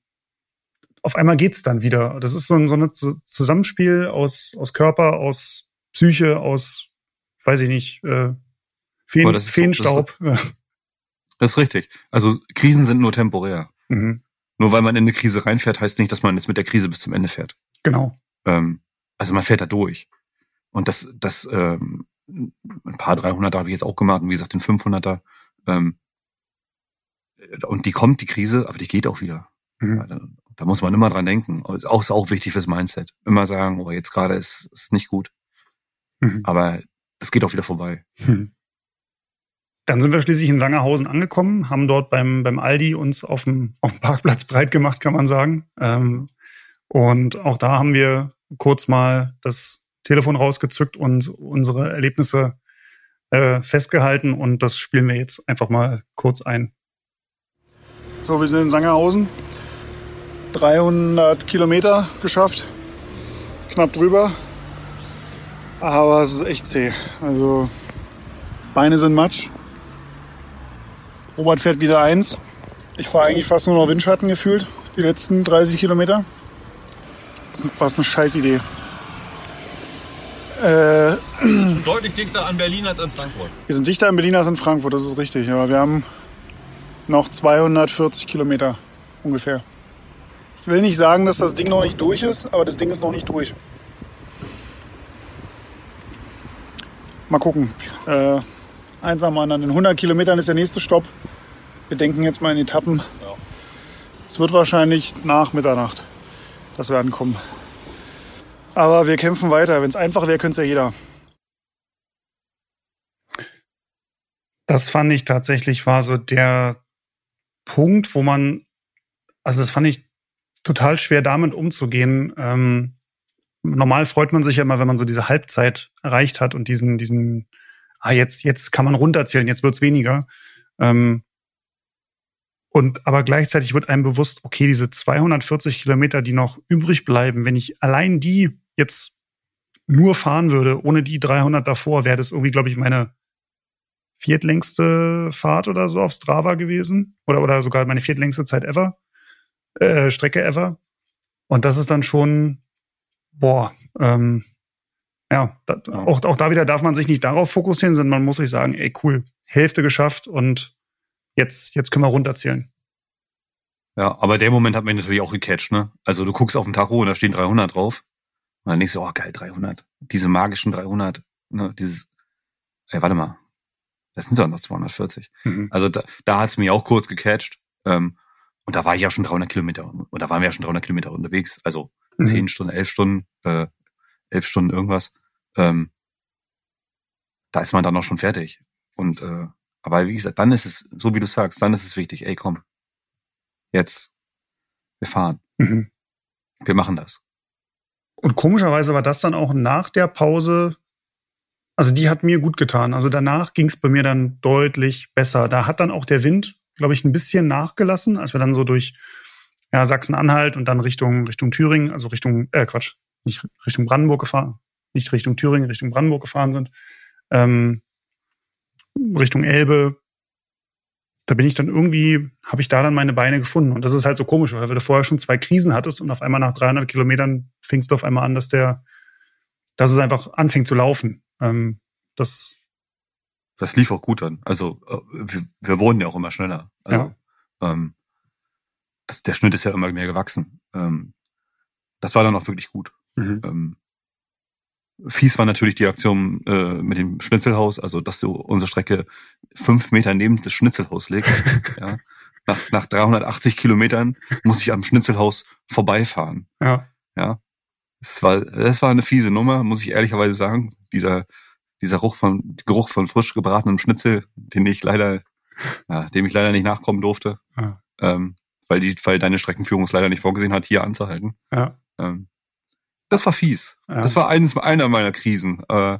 auf einmal geht's dann wieder. Das ist so ein, so ein Zusammenspiel aus, aus Körper, aus Psyche, aus, weiß ich nicht, äh, Feen, Feenstaub. Das ist, das ist richtig. Also Krisen sind nur temporär. Mhm. Nur weil man in eine Krise reinfährt, heißt nicht, dass man jetzt mit der Krise bis zum Ende fährt. Genau. Ähm, also man fährt da durch. Und das, das ähm, ein paar 300er habe ich jetzt auch gemacht und wie gesagt den 500er. Ähm, und die kommt, die Krise, aber die geht auch wieder. Mhm. Da, da, muss man immer dran denken. Ist auch, ist auch wichtig fürs Mindset. Immer sagen, oh, jetzt gerade ist, ist nicht gut. Mhm. Aber das geht auch wieder vorbei. Mhm. Dann sind wir schließlich in Sangerhausen angekommen, haben dort beim, beim Aldi uns auf dem, auf dem Parkplatz breit gemacht, kann man sagen. Ähm, und auch da haben wir kurz mal das Telefon rausgezückt und unsere Erlebnisse äh, festgehalten. Und das spielen wir jetzt einfach mal kurz ein. So, wir sind in Sangerhausen. 300 Kilometer geschafft. Knapp drüber. Aber es ist echt zäh. Also Beine sind matsch. Robert fährt wieder eins. Ich fahre eigentlich fast nur noch Windschatten gefühlt, die letzten 30 Kilometer. Das ist fast eine Scheißidee. Äh, deutlich dichter an Berlin als an Frankfurt. Wir sind dichter an Berlin als in Frankfurt, das ist richtig. Aber wir haben noch 240 Kilometer ungefähr. Ich will nicht sagen, dass das Ding noch nicht durch ist, aber das Ding ist noch nicht durch. Mal gucken. Äh, eins am anderen. In 100 Kilometern ist der nächste Stopp. Wir denken jetzt mal in Etappen. Ja. Es wird wahrscheinlich nach Mitternacht, dass wir ankommen. Aber wir kämpfen weiter. Wenn es einfach wäre, könnte es ja jeder. Das fand ich tatsächlich war so der Punkt, wo man, also das fand ich total schwer damit umzugehen. Ähm, normal freut man sich ja immer, wenn man so diese Halbzeit erreicht hat und diesen, diesen ah, jetzt, jetzt kann man runterzählen, jetzt wird's weniger. Ähm, und aber gleichzeitig wird einem bewusst, okay, diese 240 Kilometer, die noch übrig bleiben, wenn ich allein die jetzt nur fahren würde, ohne die 300 davor, wäre das irgendwie, glaube ich, meine viertlängste Fahrt oder so auf Strava gewesen. Oder, oder sogar meine viertlängste Zeit ever, äh, Strecke ever. Und das ist dann schon, boah, ähm, ja, da, ja, Auch, auch da wieder darf man sich nicht darauf fokussieren, sondern man muss sich sagen, ey, cool, Hälfte geschafft und jetzt, jetzt können wir runterzählen. Ja, aber der Moment hat mich natürlich auch gecatcht, ne? Also du guckst auf den Tacho und da stehen 300 drauf. Und dann denkst du, oh geil, 300. Diese magischen 300, ne? Dieses, ey, warte mal. Das sind sogar noch 240. Mhm. Also da, da hat's mich auch kurz gecatcht. Ähm, und da war ich ja schon 300 Kilometer, und da waren wir ja schon 300 Kilometer unterwegs. Also mhm. 10 Stunden, 11 Stunden, äh, 11 Stunden irgendwas. Ähm, da ist man dann auch schon fertig. Und äh, aber wie gesagt, dann ist es, so wie du sagst, dann ist es wichtig, ey komm, jetzt, wir fahren. Mhm. Wir machen das. Und komischerweise war das dann auch nach der Pause, also die hat mir gut getan. Also danach ging es bei mir dann deutlich besser. Da hat dann auch der Wind, glaube ich, ein bisschen nachgelassen, als wir dann so durch ja, Sachsen-Anhalt und dann Richtung Richtung Thüringen, also Richtung äh Quatsch, nicht Richtung Brandenburg gefahren, nicht Richtung Thüringen, Richtung Brandenburg gefahren sind, ähm, Richtung Elbe. Da bin ich dann irgendwie, habe ich da dann meine Beine gefunden. Und das ist halt so komisch, weil du vorher schon zwei Krisen hattest und auf einmal nach 300 Kilometern fingst du auf einmal an, dass der, dass es einfach anfängt zu laufen. Ähm, das, das lief auch gut an. Also äh, wir, wir wurden ja auch immer schneller. Also, ja. ähm, das, der Schnitt ist ja immer mehr gewachsen. Ähm, das war dann auch wirklich gut. Mhm. Ähm, Fies war natürlich die Aktion äh, mit dem Schnitzelhaus, also dass du unsere Strecke fünf Meter neben das Schnitzelhaus legst. ja. nach, nach 380 Kilometern muss ich am Schnitzelhaus vorbeifahren. Ja. Ja. Das war, das war eine fiese Nummer, muss ich ehrlicherweise sagen. Dieser, dieser Geruch von, Geruch von frisch gebratenem Schnitzel, den ich leider, ja, dem ich leider nicht nachkommen durfte. Ja. Ähm, weil die, weil deine Streckenführung es leider nicht vorgesehen hat, hier anzuhalten. Ja. Ähm, das war fies. Ja. Das war eines, einer meiner Krisen. Äh,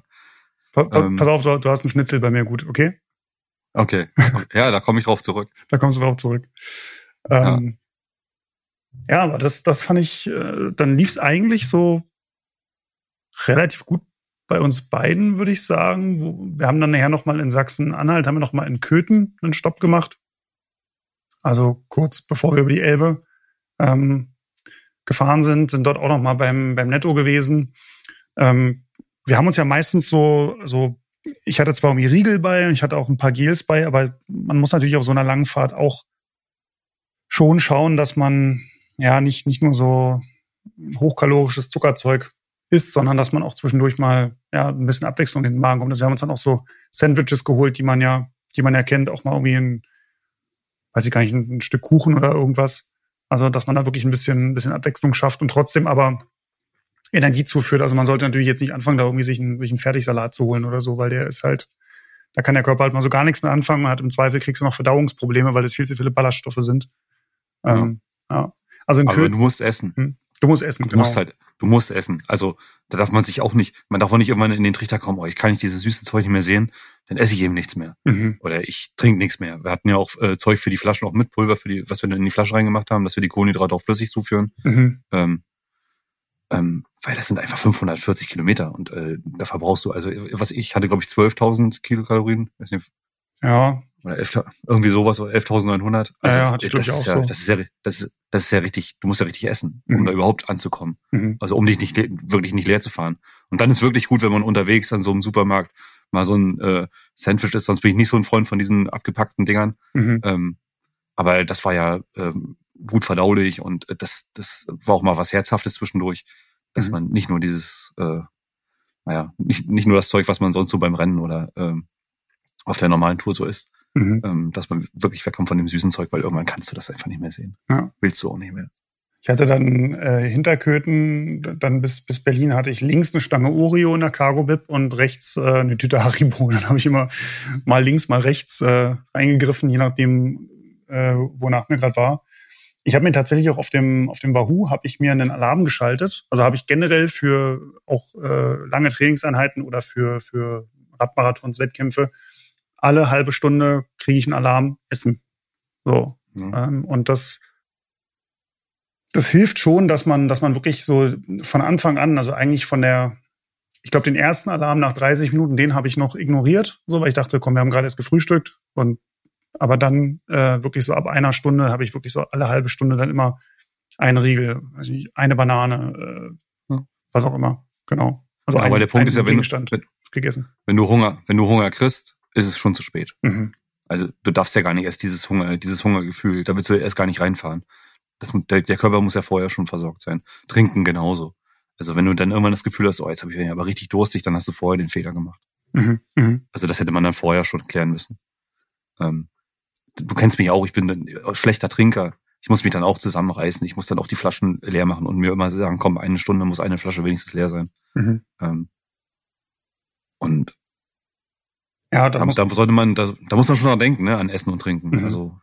pa pa ähm, pass auf, du, du, hast einen Schnitzel bei mir gut, okay? Okay. Ja, da komme ich drauf zurück. da kommst du drauf zurück. Ähm, ja. ja, aber das, das fand ich, äh, dann lief es eigentlich so relativ gut bei uns beiden, würde ich sagen. Wir haben dann nachher nochmal in Sachsen-Anhalt, haben wir nochmal in Köthen einen Stopp gemacht. Also kurz bevor wir über die Elbe ähm, gefahren sind, sind dort auch noch mal beim, beim Netto gewesen. Ähm, wir haben uns ja meistens so, so, ich hatte zwar irgendwie Riegel bei und ich hatte auch ein paar Gels bei, aber man muss natürlich auf so einer langen Fahrt auch schon schauen, dass man ja nicht, nicht nur so hochkalorisches Zuckerzeug isst, sondern dass man auch zwischendurch mal ja, ein bisschen Abwechslung in den Magen kommt. Also wir haben uns dann auch so Sandwiches geholt, die man ja, die man ja kennt, auch mal irgendwie ein, weiß ich gar nicht, ein, ein Stück Kuchen oder irgendwas. Also, dass man da wirklich ein bisschen, ein bisschen Abwechslung schafft und trotzdem aber Energie zuführt. Also man sollte natürlich jetzt nicht anfangen, da irgendwie sich einen, sich einen Fertigsalat zu holen oder so, weil der ist halt, da kann der Körper halt mal so gar nichts mehr anfangen. Man hat im Zweifel kriegst du noch Verdauungsprobleme, weil es viel zu viele Ballaststoffe sind. Ja. Ähm, ja. Also in Aber du musst essen. Hm? Du musst essen, du genau. musst halt, du musst essen. Also da darf man sich auch nicht, man darf auch nicht irgendwann in den Trichter kommen, oh, ich kann nicht dieses süße Zeug nicht mehr sehen, dann esse ich eben nichts mehr. Mhm. Oder ich trinke nichts mehr. Wir hatten ja auch äh, Zeug für die Flaschen auch mit Pulver, für die, was wir dann in die Flasche reingemacht haben, dass wir die Kohlenhydrate auch flüssig zuführen. Mhm. Ähm, ähm, weil das sind einfach 540 Kilometer und äh, da verbrauchst du, also was ich hatte, glaube ich, 12.000 Kilokalorien. Ja, oder 11, irgendwie sowas, 11.900. Also, ja, das, ist ja, so. das ist ja, das ist, das ist ja richtig, du musst ja richtig essen, um mhm. da überhaupt anzukommen. Mhm. Also um dich nicht wirklich nicht leer zu fahren. Und dann ist wirklich gut, wenn man unterwegs an so einem Supermarkt mal so ein äh, Sandwich ist, sonst bin ich nicht so ein Freund von diesen abgepackten Dingern. Mhm. Ähm, aber das war ja ähm, gut verdaulich und äh, das, das war auch mal was Herzhaftes zwischendurch, dass mhm. man nicht nur dieses, äh, naja, nicht, nicht nur das Zeug, was man sonst so beim Rennen oder ähm, auf der normalen Tour so ist, mhm. ähm, dass man wirklich wegkommt von dem süßen Zeug, weil irgendwann kannst du das einfach nicht mehr sehen. Ja. Willst du auch nicht mehr. Ich hatte dann äh, Hinterköthen, dann bis, bis Berlin hatte ich links eine Stange Oreo in der Cargo Bib und rechts äh, eine Tüte Haribo. Dann habe ich immer mal links, mal rechts äh, reingegriffen, je nachdem, äh, wonach mir gerade war. Ich habe mir tatsächlich auch auf dem auf dem Wahoo habe ich mir einen Alarm geschaltet. Also habe ich generell für auch äh, lange Trainingseinheiten oder für für Radmarathons, Wettkämpfe alle halbe Stunde kriege ich einen Alarm Essen. So mhm. ähm, und das das hilft schon, dass man, dass man wirklich so von Anfang an, also eigentlich von der, ich glaube, den ersten Alarm nach 30 Minuten, den habe ich noch ignoriert, so weil ich dachte, komm, wir haben gerade erst gefrühstückt und aber dann äh, wirklich so ab einer Stunde habe ich wirklich so alle halbe Stunde dann immer einen Riegel, weiß nicht, eine Banane, äh, hm. was auch immer, genau. Also ja, ein, aber der Punkt ist ja, wenn du, wenn, gegessen. wenn du Hunger, wenn du Hunger kriegst, ist es schon zu spät. Mhm. Also du darfst ja gar nicht erst dieses Hunger, dieses Hungergefühl, da willst du erst gar nicht reinfahren. Das, der, der Körper muss ja vorher schon versorgt sein. Trinken genauso. Also wenn du dann irgendwann das Gefühl hast, oh, jetzt habe ich aber richtig durstig, dann hast du vorher den Fehler gemacht. Mhm. Mhm. Also das hätte man dann vorher schon klären müssen. Ähm, du kennst mich auch, ich bin ein schlechter Trinker. Ich muss mich dann auch zusammenreißen. Ich muss dann auch die Flaschen leer machen und mir immer sagen, komm, eine Stunde muss eine Flasche wenigstens leer sein. Mhm. Ähm, und ja, da, da, da sollte man, da, da muss man schon noch denken, ne, an Essen und Trinken. Mhm. Also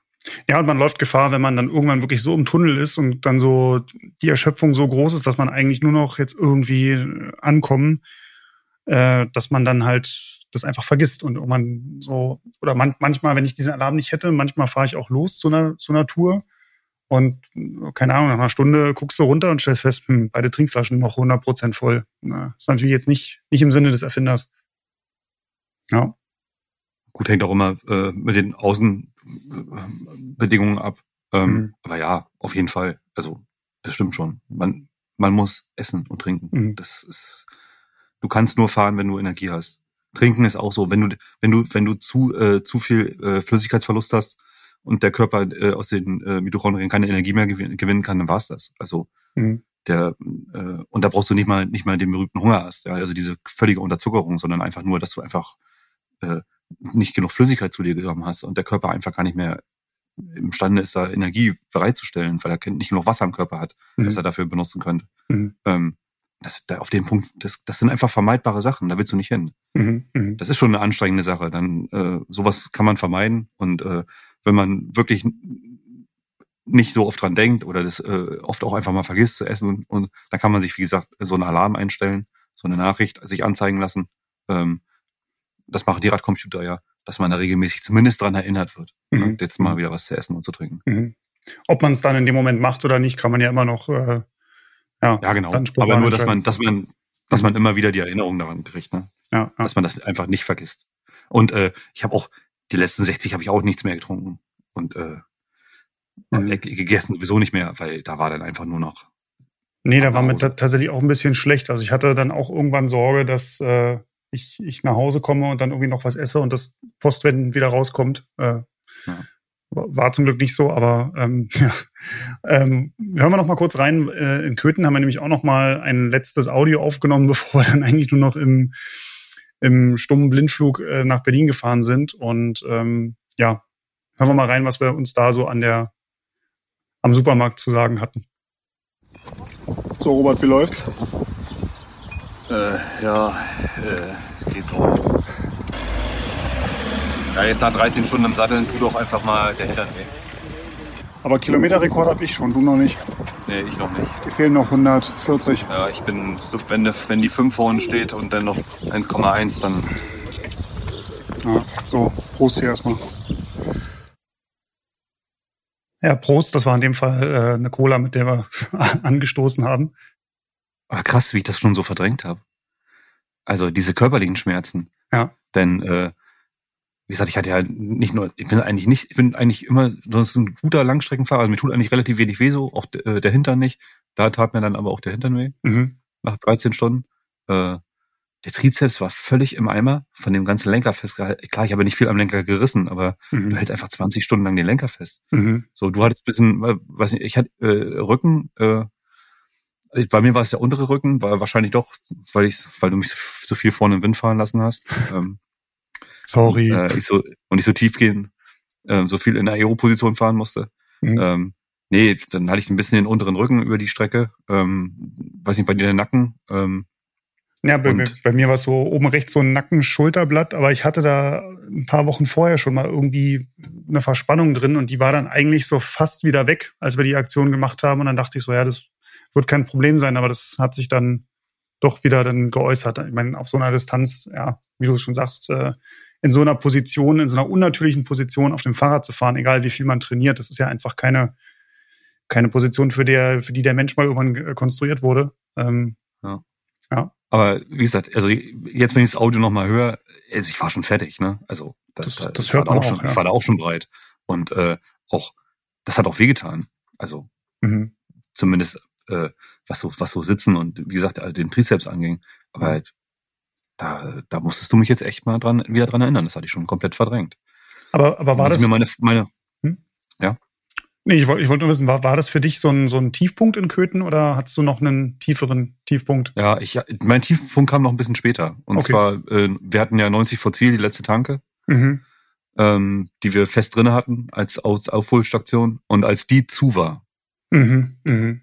ja, und man läuft Gefahr, wenn man dann irgendwann wirklich so im Tunnel ist und dann so die Erschöpfung so groß ist, dass man eigentlich nur noch jetzt irgendwie ankommen, äh, dass man dann halt das einfach vergisst und man so oder man, manchmal, wenn ich diesen Alarm nicht hätte, manchmal fahre ich auch los zu einer zu einer Tour und keine Ahnung, nach einer Stunde guckst du runter und stellst fest, hm, beide Trinkflaschen noch 100 Prozent voll. Na, ist natürlich jetzt nicht nicht im Sinne des Erfinders. Ja. Gut, hängt auch immer äh, mit den Außenbedingungen ab. Ähm, mhm. Aber ja, auf jeden Fall. Also das stimmt schon. Man man muss essen und trinken. Mhm. Das ist. Du kannst nur fahren, wenn du Energie hast. Trinken ist auch so, wenn du, wenn du, wenn du zu, äh, zu viel äh, Flüssigkeitsverlust hast und der Körper äh, aus den äh, Mitochondrien keine Energie mehr gewinnen, gewinnen kann, dann war's das. Also mhm. der äh, und da brauchst du nicht mal nicht mal den berühmten Hunger hast, ja, also diese völlige Unterzuckerung, sondern einfach nur, dass du einfach äh, nicht genug Flüssigkeit zu dir genommen hast und der Körper einfach gar nicht mehr imstande ist, da Energie bereitzustellen, weil er nicht genug Wasser im Körper hat, mhm. das er dafür benutzen könnte. Mhm. Ähm, das, da auf dem Punkt, das, das sind einfach vermeidbare Sachen, da willst du nicht hin. Mhm, mh. Das ist schon eine anstrengende Sache. Dann äh, sowas kann man vermeiden. Und äh, wenn man wirklich nicht so oft dran denkt oder das äh, oft auch einfach mal vergisst zu essen und, und dann kann man sich, wie gesagt, so einen Alarm einstellen, so eine Nachricht sich anzeigen lassen. Ähm, das machen die Radcomputer ja, dass man da regelmäßig zumindest dran erinnert wird, ne, mhm. jetzt mal wieder was zu essen und zu trinken. Mhm. Ob man es dann in dem Moment macht oder nicht, kann man ja immer noch äh, ja, ja genau. Aber nur, dass man, dass man, dass man immer wieder die Erinnerung daran kriegt, ne? Ja, ja. Dass man das einfach nicht vergisst. Und äh, ich habe auch die letzten 60 habe ich auch nichts mehr getrunken und äh, mhm. gegessen sowieso nicht mehr, weil da war dann einfach nur noch. Nee, da war mir tatsächlich auch ein bisschen schlecht. Also ich hatte dann auch irgendwann Sorge, dass äh, ich, ich nach Hause komme und dann irgendwie noch was esse und das Postwenden wieder rauskommt. Äh, ja. War zum Glück nicht so, aber ähm, ja. Ähm, hören wir noch mal kurz rein. Äh, in Köthen haben wir nämlich auch noch mal ein letztes Audio aufgenommen, bevor wir dann eigentlich nur noch im, im stummen Blindflug äh, nach Berlin gefahren sind. Und ähm, ja, hören wir mal rein, was wir uns da so an der am Supermarkt zu sagen hatten. So, Robert, wie läuft's? Äh, ja, äh, geht so. Ja, jetzt nach 13 Stunden im Satteln tut doch einfach mal der Hintern weh. Aber Kilometerrekord habe ich schon, du noch nicht. Nee, ich noch nicht. Die fehlen noch 140. Ja, ich bin, wenn, wenn die 5 vorne steht und dann noch 1,1, dann. Ja, so, Prost hier erstmal. Ja, Prost, das war in dem Fall äh, eine Cola, mit der wir angestoßen haben. Aber krass, wie ich das schon so verdrängt habe. Also diese körperlichen Schmerzen. Ja. Denn äh, wie gesagt, ich hatte ja nicht nur, ich bin eigentlich nicht, ich bin eigentlich immer sonst ein guter Langstreckenfahrer. Also mir tut eigentlich relativ wenig weh so, auch äh, der Hintern nicht. Da tat mir dann aber auch der Hintern weh. Mhm. Nach 13 Stunden. Äh, der Trizeps war völlig im Eimer von dem ganzen Lenker festgehalten. Klar, ich habe nicht viel am Lenker gerissen, aber mhm. du hältst einfach 20 Stunden lang den Lenker fest. Mhm. So, du hattest bisschen, weiß nicht, ich hatte äh, Rücken, äh, bei mir war es der untere Rücken, war wahrscheinlich doch, weil ich, weil du mich so viel vorne im Wind fahren lassen hast. Ähm, Sorry. Äh, ich so, und ich so tief gehen, äh, so viel in der Aero-Position fahren musste. Mhm. Ähm, nee, dann hatte ich ein bisschen den unteren Rücken über die Strecke. Ähm, weiß nicht, bei dir der Nacken. Ähm, ja, bei, mir, bei mir war es so oben rechts so ein Nacken-Schulterblatt, aber ich hatte da ein paar Wochen vorher schon mal irgendwie eine Verspannung drin und die war dann eigentlich so fast wieder weg, als wir die Aktion gemacht haben. Und dann dachte ich so, ja, das wird kein Problem sein, aber das hat sich dann doch wieder dann geäußert. Ich meine, auf so einer Distanz, ja, wie du schon sagst, äh, in so einer Position, in so einer unnatürlichen Position auf dem Fahrrad zu fahren, egal wie viel man trainiert. Das ist ja einfach keine, keine Position, für, der, für die der Mensch mal irgendwann konstruiert wurde. Ähm, ja. ja. Aber wie gesagt, also jetzt, wenn ich das Audio nochmal höre, also ich war schon fertig, ne? Also das, das, das hört man auch, schon, ja. ich war da auch schon breit. Und äh, auch, das hat auch wehgetan. Also mhm. zumindest äh, was so, was so Sitzen und wie gesagt, den Trizeps anging. Aber halt, da, da musstest du mich jetzt echt mal dran, wieder dran erinnern. Das hatte ich schon komplett verdrängt. Aber, aber war das? Mir meine, meine, hm? ja. Nee, ich wollte ich wollte nur wissen, war, war das für dich so ein, so ein Tiefpunkt in Köthen oder hattest du noch einen tieferen Tiefpunkt? Ja, ich, mein Tiefpunkt kam noch ein bisschen später. Und Okay. zwar, äh, wir hatten ja 90 vor Ziel, die letzte Tanke, Mhm. ähm, die wir fest drinne hatten als Aus Aufholstation. Und als die zu war, Mhm. Mhm.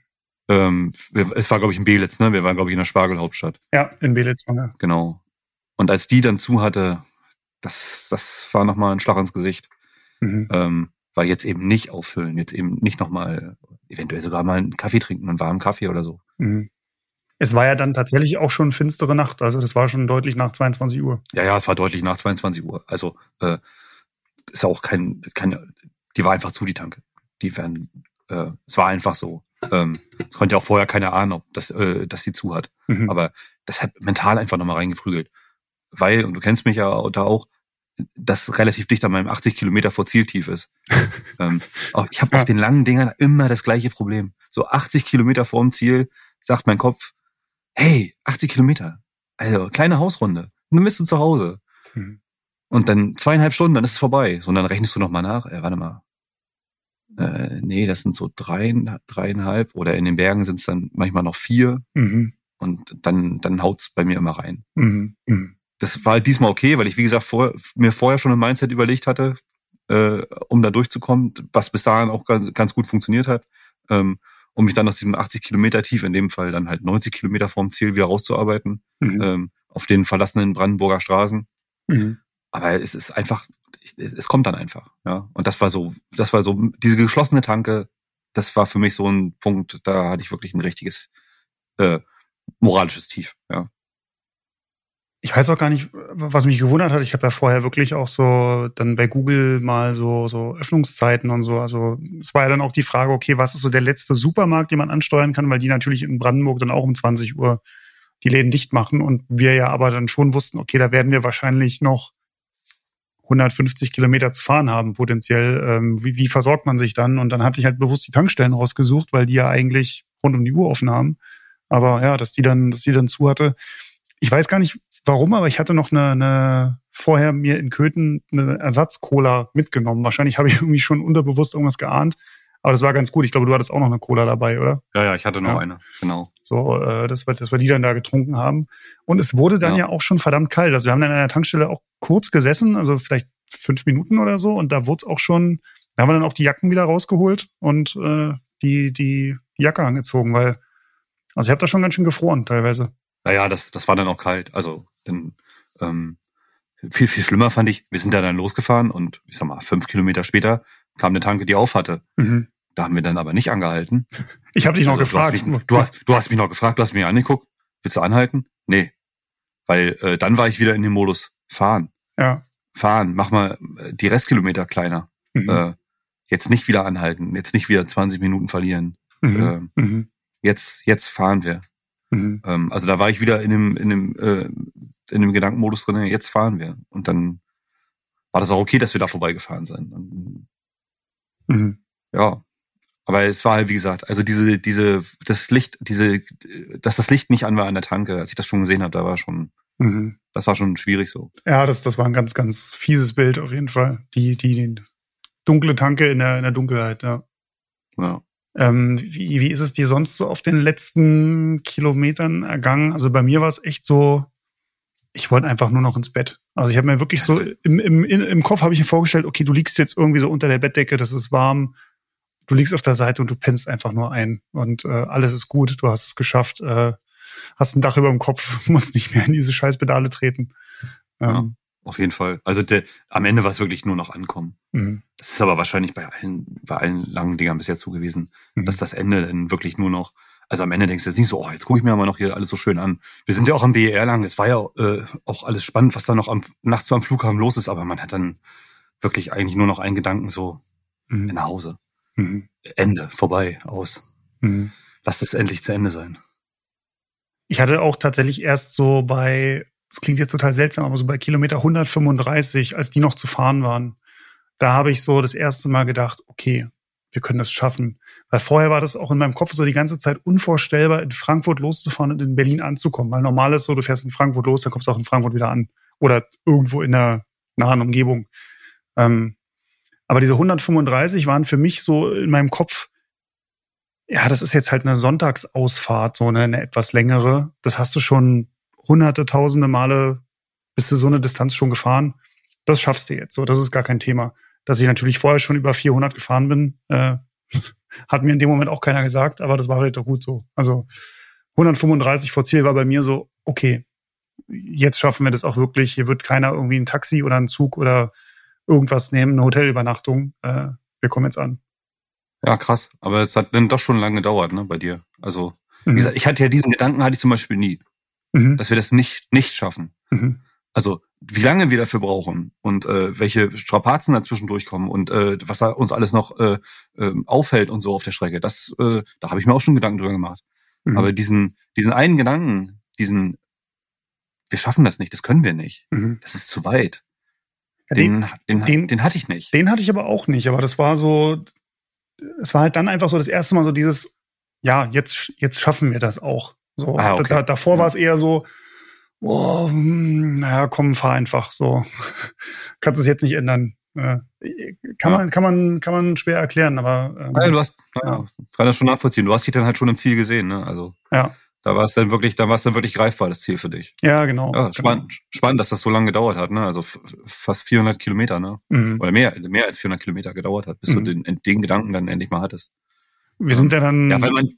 Ähm, wir, es war, glaube ich, in Belitz, ne? Wir waren, glaube ich, in der Spargelhauptstadt. Ja, in Belitz war er. Genau. Und als die dann zu hatte, das, das war nochmal ein Schlag ins Gesicht. Mhm. Ähm, weil jetzt eben nicht auffüllen, jetzt eben nicht nochmal, eventuell sogar mal einen Kaffee trinken, einen warmen Kaffee oder so. Mhm. Es war ja dann tatsächlich auch schon finstere Nacht, also das war schon deutlich nach 22 Uhr. Ja, ja, es war deutlich nach 22 Uhr. Also äh, ist auch kein, keine, die war einfach zu, die Tanke. Die werden, äh, es war einfach so. Ähm, es konnte ja auch vorher keiner ahnen, ob das, äh, dass sie zu hat. Mhm. Aber das hat mental einfach nochmal reingeprügelt. Weil, und du kennst mich ja da auch, das relativ dicht an meinem 80 Kilometer vor Zieltief ist. ähm, ich habe Ja. auf den langen Dingern immer das gleiche Problem. So 80 Kilometer vorm Ziel sagt mein Kopf, hey, 80 Kilometer. Also, kleine Hausrunde. Und dann bist du zu Hause. Mhm. Und dann zweieinhalb Stunden, dann ist es vorbei. So, und dann rechnest du nochmal nach. Äh, warte mal. Äh, nee, das sind so drei, dreieinhalb. Oder in den Bergen sind es dann manchmal noch vier. Mhm. Und dann, dann haut's bei mir immer rein. Mhm. Mhm. Das war halt diesmal okay, weil ich, wie gesagt, vor, mir vorher schon ein Mindset überlegt hatte, äh, um da durchzukommen, was bis dahin auch ganz, ganz gut funktioniert hat. Ähm, um mich dann aus diesem 80 Kilometer tief, in dem Fall dann halt 90 Kilometer vorm Ziel wieder rauszuarbeiten, Mhm. ähm, auf den verlassenen Brandenburger Straßen. Mhm. Aber es ist einfach, es kommt dann einfach, ja. Und das war so, das war so, diese geschlossene Tanke, das war für mich so ein Punkt, da hatte ich wirklich ein richtiges äh, moralisches Tief, ja. Ich weiß auch gar nicht, was mich gewundert hat. Ich habe ja vorher wirklich auch so dann bei Google mal so so Öffnungszeiten und so. Also es war ja dann auch die Frage, okay, was ist so der letzte Supermarkt, den man ansteuern kann, weil die natürlich in Brandenburg dann auch um 20 Uhr die Läden dicht machen und wir ja aber dann schon wussten, okay, da werden wir wahrscheinlich noch 150 Kilometer zu fahren haben potenziell. Ähm, wie, wie versorgt man sich dann? Und dann hatte ich halt bewusst die Tankstellen rausgesucht, weil die ja eigentlich rund um die Uhr offen haben. Aber ja, dass die dann, dass die dann zu hatte. Ich weiß gar nicht warum, aber ich hatte noch eine, eine vorher mir in Köthen eine Ersatz-Cola mitgenommen. Wahrscheinlich habe ich irgendwie schon unterbewusst irgendwas geahnt. Aber das war ganz gut. Ich glaube, du hattest auch noch eine Cola dabei, oder? Ja, ja, ich hatte noch Ja. eine, genau. So, äh, dass, wir, dass wir die dann da getrunken haben. Und es wurde dann ja. Ja. auch schon verdammt kalt. Also wir haben dann an der Tankstelle auch kurz gesessen, also vielleicht fünf Minuten oder so. Und da wurde es auch schon, da haben wir dann auch die Jacken wieder rausgeholt und äh, die, die Jacke angezogen, weil, also ich habe da schon ganz schön gefroren teilweise. Naja, das, das war dann auch kalt. Also dann, ähm, viel, viel schlimmer fand ich, wir sind da dann losgefahren und ich sag mal, fünf Kilometer später kam eine Tanke, die auf hatte. Mhm. Da haben wir dann aber nicht angehalten. Ich habe dich noch Also, gefragt. Du hast, mich, du, hast, du hast mich noch gefragt, du hast mich angeguckt. Willst du anhalten? Nee. Weil äh, dann war ich wieder in dem Modus fahren. ja. Fahren, mach mal äh, die Restkilometer kleiner. Mhm. Äh, jetzt nicht wieder anhalten, jetzt nicht wieder 20 Minuten verlieren. Mhm. Äh, Mhm. jetzt, jetzt fahren wir. Mhm. Ähm, also da war ich wieder in dem, in dem, äh, in dem Gedankenmodus drin, jetzt fahren wir. Und dann war das auch okay, dass wir da vorbeigefahren sind. Und, Mhm. ja. Aber es war halt, wie gesagt, also diese, diese, das Licht, diese, dass das Licht nicht an war an der Tanke, als ich das schon gesehen habe, da war schon, Mhm. das war schon schwierig so. Ja, das, das war ein ganz, ganz fieses Bild auf jeden Fall. Die, die, die dunkle Tanke in der, in der Dunkelheit, ja. Ja. Ähm, wie, wie ist es dir sonst so auf den letzten Kilometern ergangen? Also bei mir war es echt so, ich wollte einfach nur noch ins Bett. Also ich habe mir wirklich so im, im, im Kopf habe ich mir vorgestellt, okay, du liegst jetzt irgendwie so unter der Bettdecke, das ist warm, du liegst auf der Seite und du pennst einfach nur ein und äh, alles ist gut, du hast es geschafft, äh, hast ein Dach über dem Kopf, musst nicht mehr in diese Scheißpedale treten. Ähm, Auf jeden Fall. Also der, am Ende war es wirklich nur noch ankommen. mhm, Das ist aber wahrscheinlich bei allen, bei allen langen Dingern bisher so gewesen, mhm. dass das Ende dann wirklich nur noch, also am Ende denkst du jetzt nicht so, oh, jetzt gucke ich mir aber noch hier alles so schön an. Wir sind ja auch am BER lang, das war ja äh, auch alles spannend, was da noch am, nachts so am Flughafen los ist, aber man hat dann wirklich eigentlich nur noch einen Gedanken so, Mhm. nach Hause. Mhm. Ende, vorbei, aus. Mhm. Lass es endlich zu Ende sein. Ich hatte auch tatsächlich erst so bei, das klingt jetzt total seltsam, aber so bei Kilometer 135, als die noch zu fahren waren, da habe ich so das erste Mal gedacht, okay, wir können das schaffen. Weil vorher war das auch in meinem Kopf so die ganze Zeit unvorstellbar, in Frankfurt loszufahren und in Berlin anzukommen. Weil normal ist so, du fährst in Frankfurt los, dann kommst du auch in Frankfurt wieder an. Oder irgendwo in der nahen Umgebung. Ähm, Aber diese 135 waren für mich so in meinem Kopf, ja, das ist jetzt halt eine Sonntagsausfahrt, so eine, eine etwas längere. Das hast du schon hunderte, tausende Male, bist du so eine Distanz schon gefahren. Das schaffst du jetzt. So, das ist gar kein Thema. Dass ich natürlich vorher schon über 400 gefahren bin, äh, hat mir in dem Moment auch keiner gesagt, aber das war halt doch gut so. Also 135 vor Ziel war bei mir so, okay, jetzt schaffen wir das auch wirklich. Hier wird keiner irgendwie ein Taxi oder einen Zug oder irgendwas nehmen, eine Hotelübernachtung. Äh, wir kommen jetzt an. Ja, krass. Aber es hat dann doch schon lange gedauert, ne, bei dir. Also, wie Mhm. gesagt, ich hatte ja diesen Gedanken, hatte ich zum Beispiel nie, Mhm. dass wir das nicht, nicht schaffen. Mhm. Also, wie lange wir dafür brauchen und äh, welche Strapazen dazwischen durchkommen und äh, was da uns alles noch äh, äh, auffällt und so auf der Strecke, das, äh, da habe ich mir auch schon Gedanken drüber gemacht. Mhm. Aber diesen, diesen einen Gedanken, diesen, wir schaffen das nicht, das können wir nicht, Mhm. das ist zu weit. Den, den, den- den, hatte ich nicht. den hatte ich aber auch nicht, aber das war so, es war halt dann einfach so das erste Mal so dieses, ja, jetzt, jetzt schaffen wir das auch. So, Ah, okay. da, davor Ja. war es eher so, oh, hm, naja, komm, fahr einfach so. Kannst es jetzt nicht ändern. Äh, kann Ja. man, kann man, kann man schwer erklären, aber ähm, Ja, du hast, ja, kann das schon nachvollziehen. Du hast dich dann halt schon im Ziel gesehen, ne? Also ja, da war es dann wirklich, da war es dann wirklich greifbar, das Ziel für dich. ja, genau. Ja, spannend, spannend, dass das so lange gedauert hat, ne? Also fast 400 Kilometer, ne? Genau. Mhm. Oder mehr, mehr als 400 Kilometer gedauert hat, bis du Mhm. den, den Gedanken dann endlich mal hattest. Wir sind ja dann, Ja, weil man,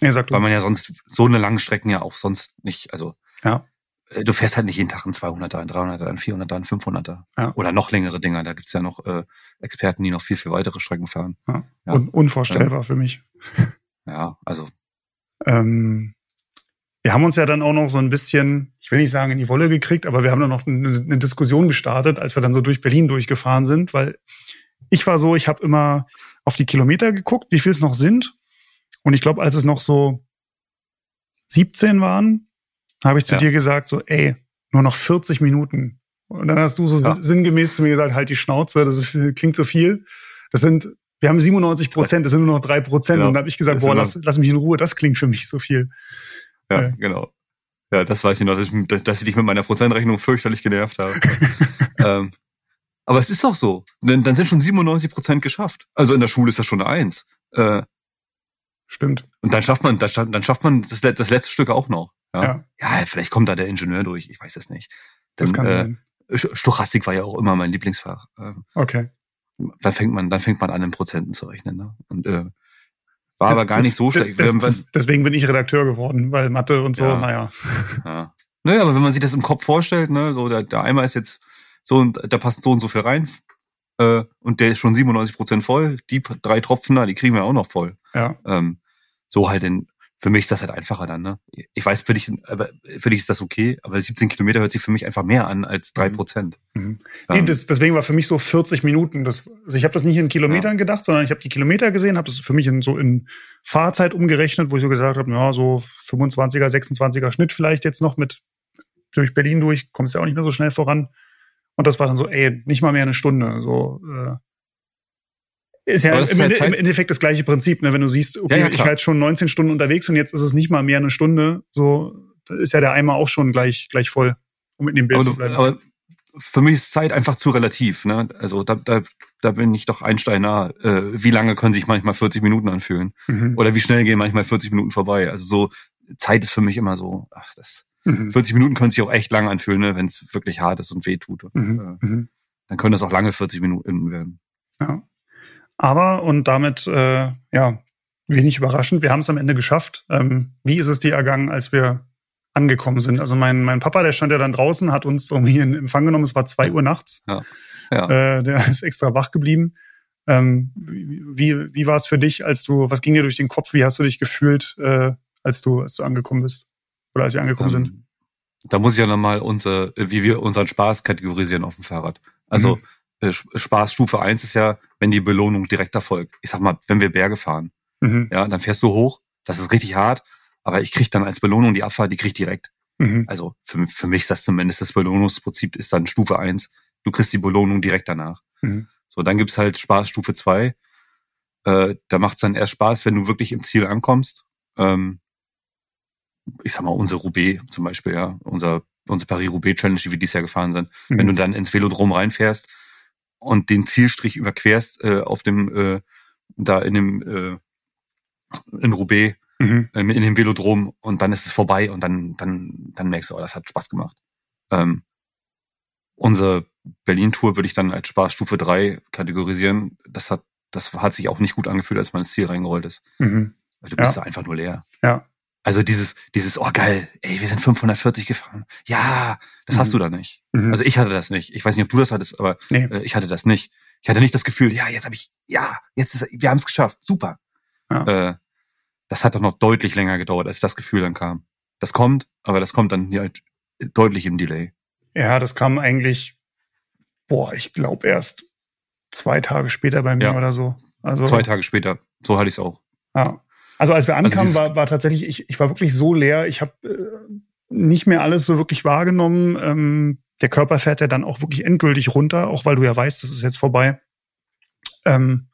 ja, sag du. weil man ja sonst so eine lange Strecken ja auch sonst nicht, also Ja. äh, du fährst halt nicht jeden Tag einen 200er, einen 300er, einen 400er, einen 500er. Ja. Oder noch längere Dinger. Da gibt's ja noch äh, Experten, die noch viel, viel weitere Strecken fahren. ja. ja. Un unvorstellbar für mich. Ja, also Ähm, wir haben uns ja dann auch noch so ein bisschen, ich will nicht sagen in die Wolle gekriegt, aber wir haben dann noch eine, eine Diskussion gestartet, als wir dann so durch Berlin durchgefahren sind, weil ich war so, ich habe immer auf die Kilometer geguckt, wie viel es noch sind. Und ich glaube, als es noch so 17 waren, habe ich zu Ja. dir gesagt, so, ey, nur noch 40 Minuten. Und dann hast du so Ja. sinngemäß zu mir gesagt, halt die Schnauze, das ist, klingt so viel. Das sind, wir haben 97 Prozent, das sind nur noch drei Prozent. Genau. Und dann habe ich gesagt, Das boah, lass, lass mich in Ruhe, das klingt für mich so viel. Ja, Ja. genau. Ja, das weiß ich noch, dass ich, dass- ich dich mit meiner Prozentrechnung fürchterlich genervt habe. ähm, aber es ist doch so. Dann, dann sind schon 97 Prozent geschafft. Also in der Schule ist das schon eine Eins. Äh, Stimmt. und dann schafft man, dann schafft, dann schafft man das, das letzte Stück auch noch. Ja? Ja, ja. vielleicht kommt da der Ingenieur durch. Ich weiß es nicht. das Dann, kann äh, sein. St- Stochastik war ja auch immer mein Lieblingsfach. Ähm, Okay. Dann fängt man, dann fängt man an, in Prozenten zu rechnen. Ne? Und äh, war aber gar Das- nicht so das- schlecht. Das, das, deswegen bin ich Redakteur geworden, weil Mathe und so, Ja. naja. Ja. Naja, aber wenn man sich das im Kopf vorstellt, ne, so der, der Eimer ist jetzt so und da passt so und so viel rein äh, und der ist schon 97 Prozent voll. Die drei Tropfen da, die kriegen wir auch noch voll. Ja. Ähm, so halt in, für mich ist das halt einfacher dann, ne? Ich weiß, für dich, aber für dich ist das okay, aber 17 Kilometer hört sich für mich einfach mehr an als drei Prozent. Mhm. Nee, das, deswegen war für mich so 40 Minuten. Das, also ich habe das nicht in Kilometern gedacht, sondern ich habe die Kilometer gesehen, habe das für mich in so in Fahrzeit umgerechnet, wo ich so gesagt habe, ja, so 25er, 26er Schnitt vielleicht jetzt noch mit durch Berlin durch, kommst ja auch nicht mehr so schnell voran. Und das war dann so, ey, nicht mal mehr eine Stunde. So äh, ist ja Aber im, ist ja im Endeffekt das gleiche Prinzip, ne? Wenn du siehst, okay, Ja, ja, ich war jetzt schon 19 Stunden unterwegs und jetzt ist es nicht mal mehr eine Stunde, so ist ja der Eimer auch schon gleich gleich voll, um in dem Bild aber, zu bleiben. aber für mich ist Zeit einfach zu relativ, ne? Also da, da, da bin ich doch Einstein nah. Äh, wie lange können sich manchmal 40 Minuten anfühlen? Mhm. Oder wie schnell gehen manchmal 40 Minuten vorbei? Also so, Zeit ist für mich immer so, ach, das Mhm. 40 Minuten können sich auch echt lang anfühlen, ne, wenn es wirklich hart ist und weh tut. Und, Mhm. äh, Mhm. dann können das auch lange 40 Minuten werden. Ja. Aber und damit äh, ja wenig überraschend, wir haben es am Ende geschafft. Ähm, wie ist es dir ergangen, als wir angekommen sind? Also mein mein Papa, der stand ja dann draußen, hat uns irgendwie in Empfang genommen. Es war zwei Uhr nachts. Ja. Ja. Äh, der ist extra wach geblieben. Ähm, wie wie, war es für dich, als du was ging dir durch den Kopf? Wie hast du dich gefühlt, äh, als du als du angekommen bist oder als wir angekommen sind? Ähm, da muss ich ja nochmal unser, wie wir unseren Spaß kategorisieren auf dem Fahrrad. Also Mhm. Äh, Spaßstufe eins ist ja, wenn die Belohnung direkt erfolgt. Ich sag mal, wenn wir Berge fahren, Mhm. ja, dann fährst du hoch, das ist richtig hart, aber ich krieg dann als Belohnung die Abfahrt, die krieg ich direkt. Mhm. Also für, für mich ist das zumindest das Belohnungsprinzip ist dann Stufe eins. Du kriegst die Belohnung direkt danach. Mhm. So, dann gibt's halt Spaß Stufe zwei. Äh, da macht's dann erst Spaß, wenn du wirklich im Ziel ankommst. Ähm, ich sag mal, unsere Roubaix zum Beispiel, ja, unser, unsere Paris-Roubaix-Challenge, die wir dieses Jahr gefahren sind. Mhm. Wenn du dann ins Velodrom reinfährst und den Zielstrich überquerst äh, auf dem äh, da in dem äh, in Roubaix Mhm. ähm, in dem Velodrom und dann ist es vorbei und dann dann dann merkst du, oh, das hat Spaß gemacht. Ähm, unsere Berlin-Tour würde ich dann als Spaßstufe 3 kategorisieren. Das hat das hat sich auch nicht gut angefühlt, als man ins Ziel reingerollt ist. Mhm. Weil du bist Ja. da einfach nur leer. Ja. Also dieses, dieses, oh geil, ey, wir sind 540 gefahren. Ja, das Mhm. hast du da nicht. Mhm. Also ich hatte das nicht. Ich weiß nicht, ob du das hattest, aber Nee. äh, ich hatte das nicht. Ich hatte nicht das Gefühl, ja, jetzt habe ich, ja, jetzt ist, wir haben es geschafft, super. Ja. Äh, das hat doch noch deutlich länger gedauert, als das Gefühl dann kam. Das kommt, aber das kommt dann halt deutlich im Delay. Ja, das kam eigentlich, boah, ich glaube erst zwei Tage später bei mir Ja. oder so. Also, Zwei Tage später, so hatte ich es auch. Ja. Also als wir ankamen, dieses- war, war tatsächlich, ich, ich war wirklich so leer, ich habe äh, nicht mehr alles so wirklich wahrgenommen. Ähm, der Körper fährt ja dann auch wirklich endgültig runter, auch weil du ja weißt, das ist jetzt vorbei. Ähm,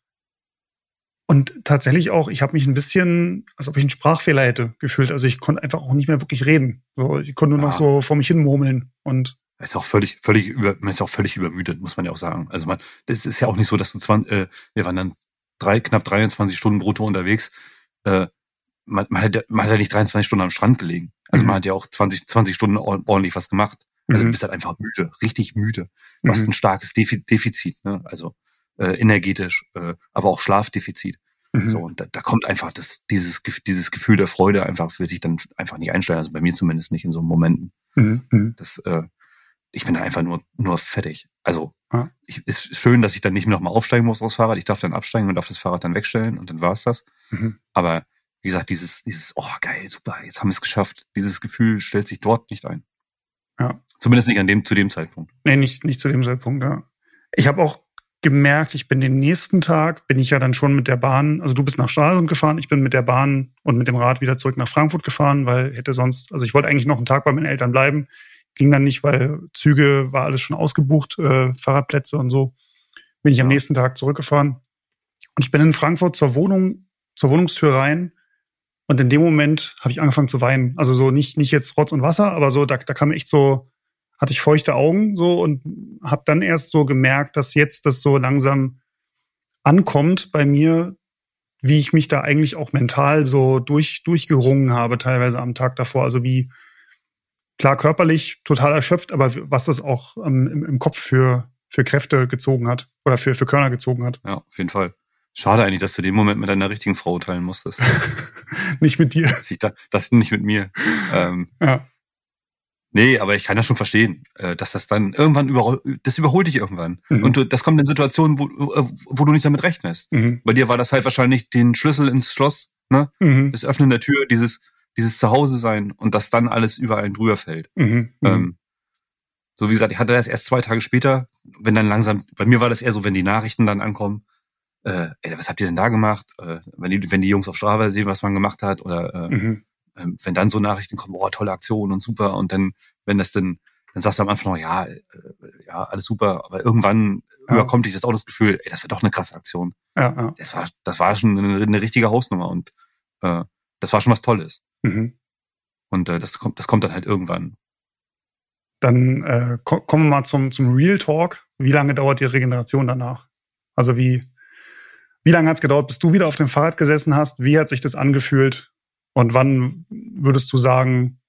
und tatsächlich auch, ich habe mich ein bisschen, als ob ich einen Sprachfehler hätte gefühlt. Also ich konnte einfach auch nicht mehr wirklich reden. So, ich konnte nur noch Ja. so vor mich hin murmeln. Und Man ist auch völlig, völlig über, man ist auch völlig übermüdet, muss man ja auch sagen. Also man, das ist ja auch nicht so, dass du 20, äh, wir waren dann drei, knapp 23 Stunden brutto unterwegs. Äh, man, man, hat, ja- man hat ja nicht 23 Stunden am Strand gelegen. Also Mhm. man hat ja auch 20, 20 Stunden ord- ordentlich was gemacht. Also Mhm. du bist halt einfach müde, richtig müde. Du hast Mhm. ein starkes Defi Defizit, ne? also äh, energetisch, äh, aber auch Schlafdefizit. Mhm. So, und da, da kommt einfach das, dieses, dieses Gefühl der Freude einfach, will sich dann einfach nicht einstellen. Also bei mir zumindest nicht in so Momenten. Mhm. Mhm. Das, äh, ich bin da einfach nur, nur fertig. Also, Ja. ich, ist schön, dass ich dann nicht mehr nochmal aufsteigen muss aufs Fahrrad. Ich darf dann absteigen und darf das Fahrrad dann wegstellen und dann war's das. Mhm. Aber wie gesagt, dieses, dieses, oh geil, super, jetzt haben wir es geschafft. Dieses Gefühl stellt sich dort nicht ein. Ja. Zumindest nicht an dem, zu dem Zeitpunkt. Nee, nicht, nicht zu dem Zeitpunkt, ja. Ich habe auch gemerkt, ich bin den nächsten Tag, bin ich ja dann schon mit der Bahn, also du bist nach Stralsund gefahren, ich bin mit der Bahn und mit dem Rad wieder zurück nach Frankfurt gefahren, weil hätte sonst, also ich wollte eigentlich noch einen Tag bei meinen Eltern bleiben, ging dann nicht, weil Züge war alles schon ausgebucht, äh, Fahrradplätze und so. Bin ich am Ja. nächsten Tag zurückgefahren. Und ich bin in Frankfurt zur Wohnung, zur Wohnungstür rein und in dem Moment habe ich angefangen zu weinen. Also so nicht, nicht jetzt Rotz und Wasser, aber so, da, da kam echt so, hatte ich feuchte Augen so und habe dann erst so gemerkt, dass jetzt das so langsam ankommt bei mir, wie ich mich da eigentlich auch mental so durch, durchgerungen habe, teilweise am Tag davor. Also wie klar körperlich total erschöpft, aber was das auch ähm, im, im Kopf für, für Kräfte gezogen hat oder für, für Körner gezogen hat. Ja, auf jeden Fall. Schade eigentlich, dass du den Moment mit deiner richtigen Frau teilen musstest. Nicht mit dir. ich da, das nicht mit mir. Ähm, Ja. Nee, aber ich kann das schon verstehen, äh, dass das dann irgendwann über, das überholt dich irgendwann. Mhm. Und du, das kommt in Situationen, wo, wo du nicht damit rechnest. Mhm. Bei dir war das halt wahrscheinlich den Schlüssel ins Schloss, ne? Mhm. Das Öffnen der Tür, dieses, dieses Zuhause sein und dass dann alles überall drüber fällt. Mhm. Mhm. Ähm, so wie gesagt, ich hatte das erst zwei Tage später, wenn dann langsam, bei mir war das eher so, wenn die Nachrichten dann ankommen, äh, ey, was habt ihr denn da gemacht? Äh, wenn die, wenn die Jungs auf Strava sehen, was man gemacht hat, oder äh, Mhm. ähm, wenn dann so Nachrichten kommen, boah, tolle Aktion und super, und dann, wenn das dann, dann sagst du am Anfang noch, ja, äh, ja, alles super, aber irgendwann Ja. überkommt dich das auch das Gefühl, ey, das wird doch eine krasse Aktion. Ja, ja. Das war, das war schon eine, eine richtige Hausnummer und äh, das war schon was Tolles. Mhm. Und äh, das kommt, das kommt dann halt irgendwann. Dann äh, ko kommen wir mal zum, zum Real Talk. Wie lange dauert die Regeneration danach? Also wie, wie lange hat es gedauert, bis du wieder auf dem Fahrrad gesessen hast? Wie hat sich das angefühlt? Und wann würdest du sagen,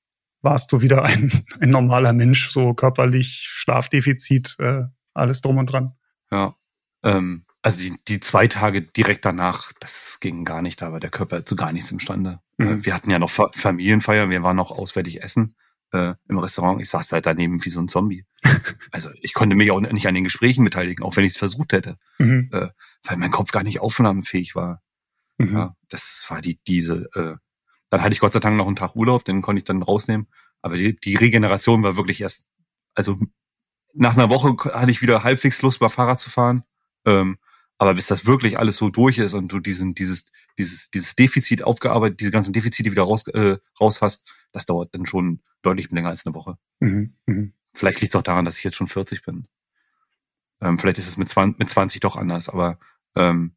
warst du wieder ein, ein normaler Mensch, so körperlich, Schlafdefizit, äh, alles drum und dran? Ja. Ähm, also die, die zwei Tage direkt danach, das ging gar nicht, da war der Körper zu gar nichts imstande. Mhm. Äh, wir hatten ja noch Fa Familienfeier, wir waren noch auswärtig essen äh, im Restaurant. Ich saß halt daneben wie so ein Zombie. also ich konnte mich auch nicht an den Gesprächen beteiligen, auch wenn ich es versucht hätte, Mhm. äh, weil mein Kopf gar nicht aufnahmefähig war. Mhm. Ja, das war die diese. Äh, dann hatte ich Gott sei Dank noch einen Tag Urlaub, den konnte ich dann rausnehmen. Aber die, die Regeneration war wirklich erst, also nach einer Woche hatte ich wieder halbwegs Lust, mal Fahrrad zu fahren. Ähm, aber bis das wirklich alles so durch ist und du diesen, dieses, dieses, dieses Defizit aufgearbeitet, diese ganzen Defizite wieder raus, äh, raus hast, das dauert dann schon deutlich länger als eine Woche. Mhm. Mhm. Vielleicht liegt es auch daran, dass ich jetzt schon 40 bin. Ähm, vielleicht ist es mit 20, mit 20 doch anders, aber ähm,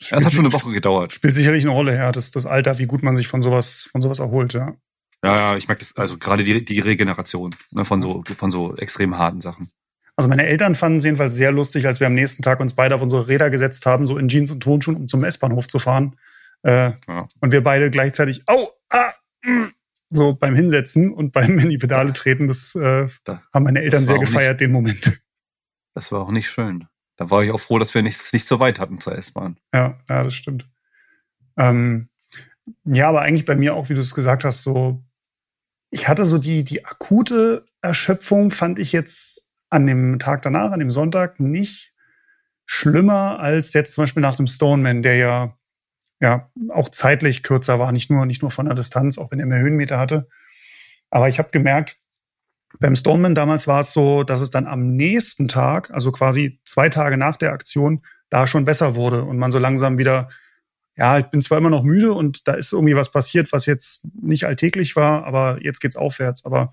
es hat schon eine Woche gedauert. Spielt sicherlich eine Rolle, ja, das, das Alter, wie gut man sich von sowas, von sowas erholt, ja. Ja, ja, ich merke das, also gerade die, die Regeneration ne, von so, von so extrem harten Sachen. Also meine Eltern fanden es jedenfalls sehr lustig, als wir am nächsten Tag uns beide auf unsere Räder gesetzt haben, so in Jeans und Tonschuhen, um zum S-Bahnhof zu fahren. Äh, Ja. Und wir beide gleichzeitig, au, ah, mm, so beim Hinsetzen und beim in die Pedale treten, das äh, Da- haben meine Eltern sehr gefeiert, den Moment. Das war auch nicht schön. Da war ich auch froh, dass wir nicht, nicht so weit hatten zur S-Bahn. Ja, ja, das stimmt. Ähm, ja, aber eigentlich bei mir auch, wie du es gesagt hast, so, ich hatte so die, die akute Erschöpfung, fand ich jetzt an dem Tag danach, an dem Sonntag, nicht schlimmer als jetzt zum Beispiel nach dem Stoneman, der ja, ja auch zeitlich kürzer war, nicht nur, nicht nur von der Distanz, auch wenn er mehr Höhenmeter hatte. Aber ich habe gemerkt, beim Stoneman damals war es so, dass es dann am nächsten Tag, also quasi zwei Tage nach der Aktion, da schon besser wurde und man so langsam wieder, ja, ich bin zwar immer noch müde und da ist irgendwie was passiert, was jetzt nicht alltäglich war, aber jetzt geht's aufwärts. Aber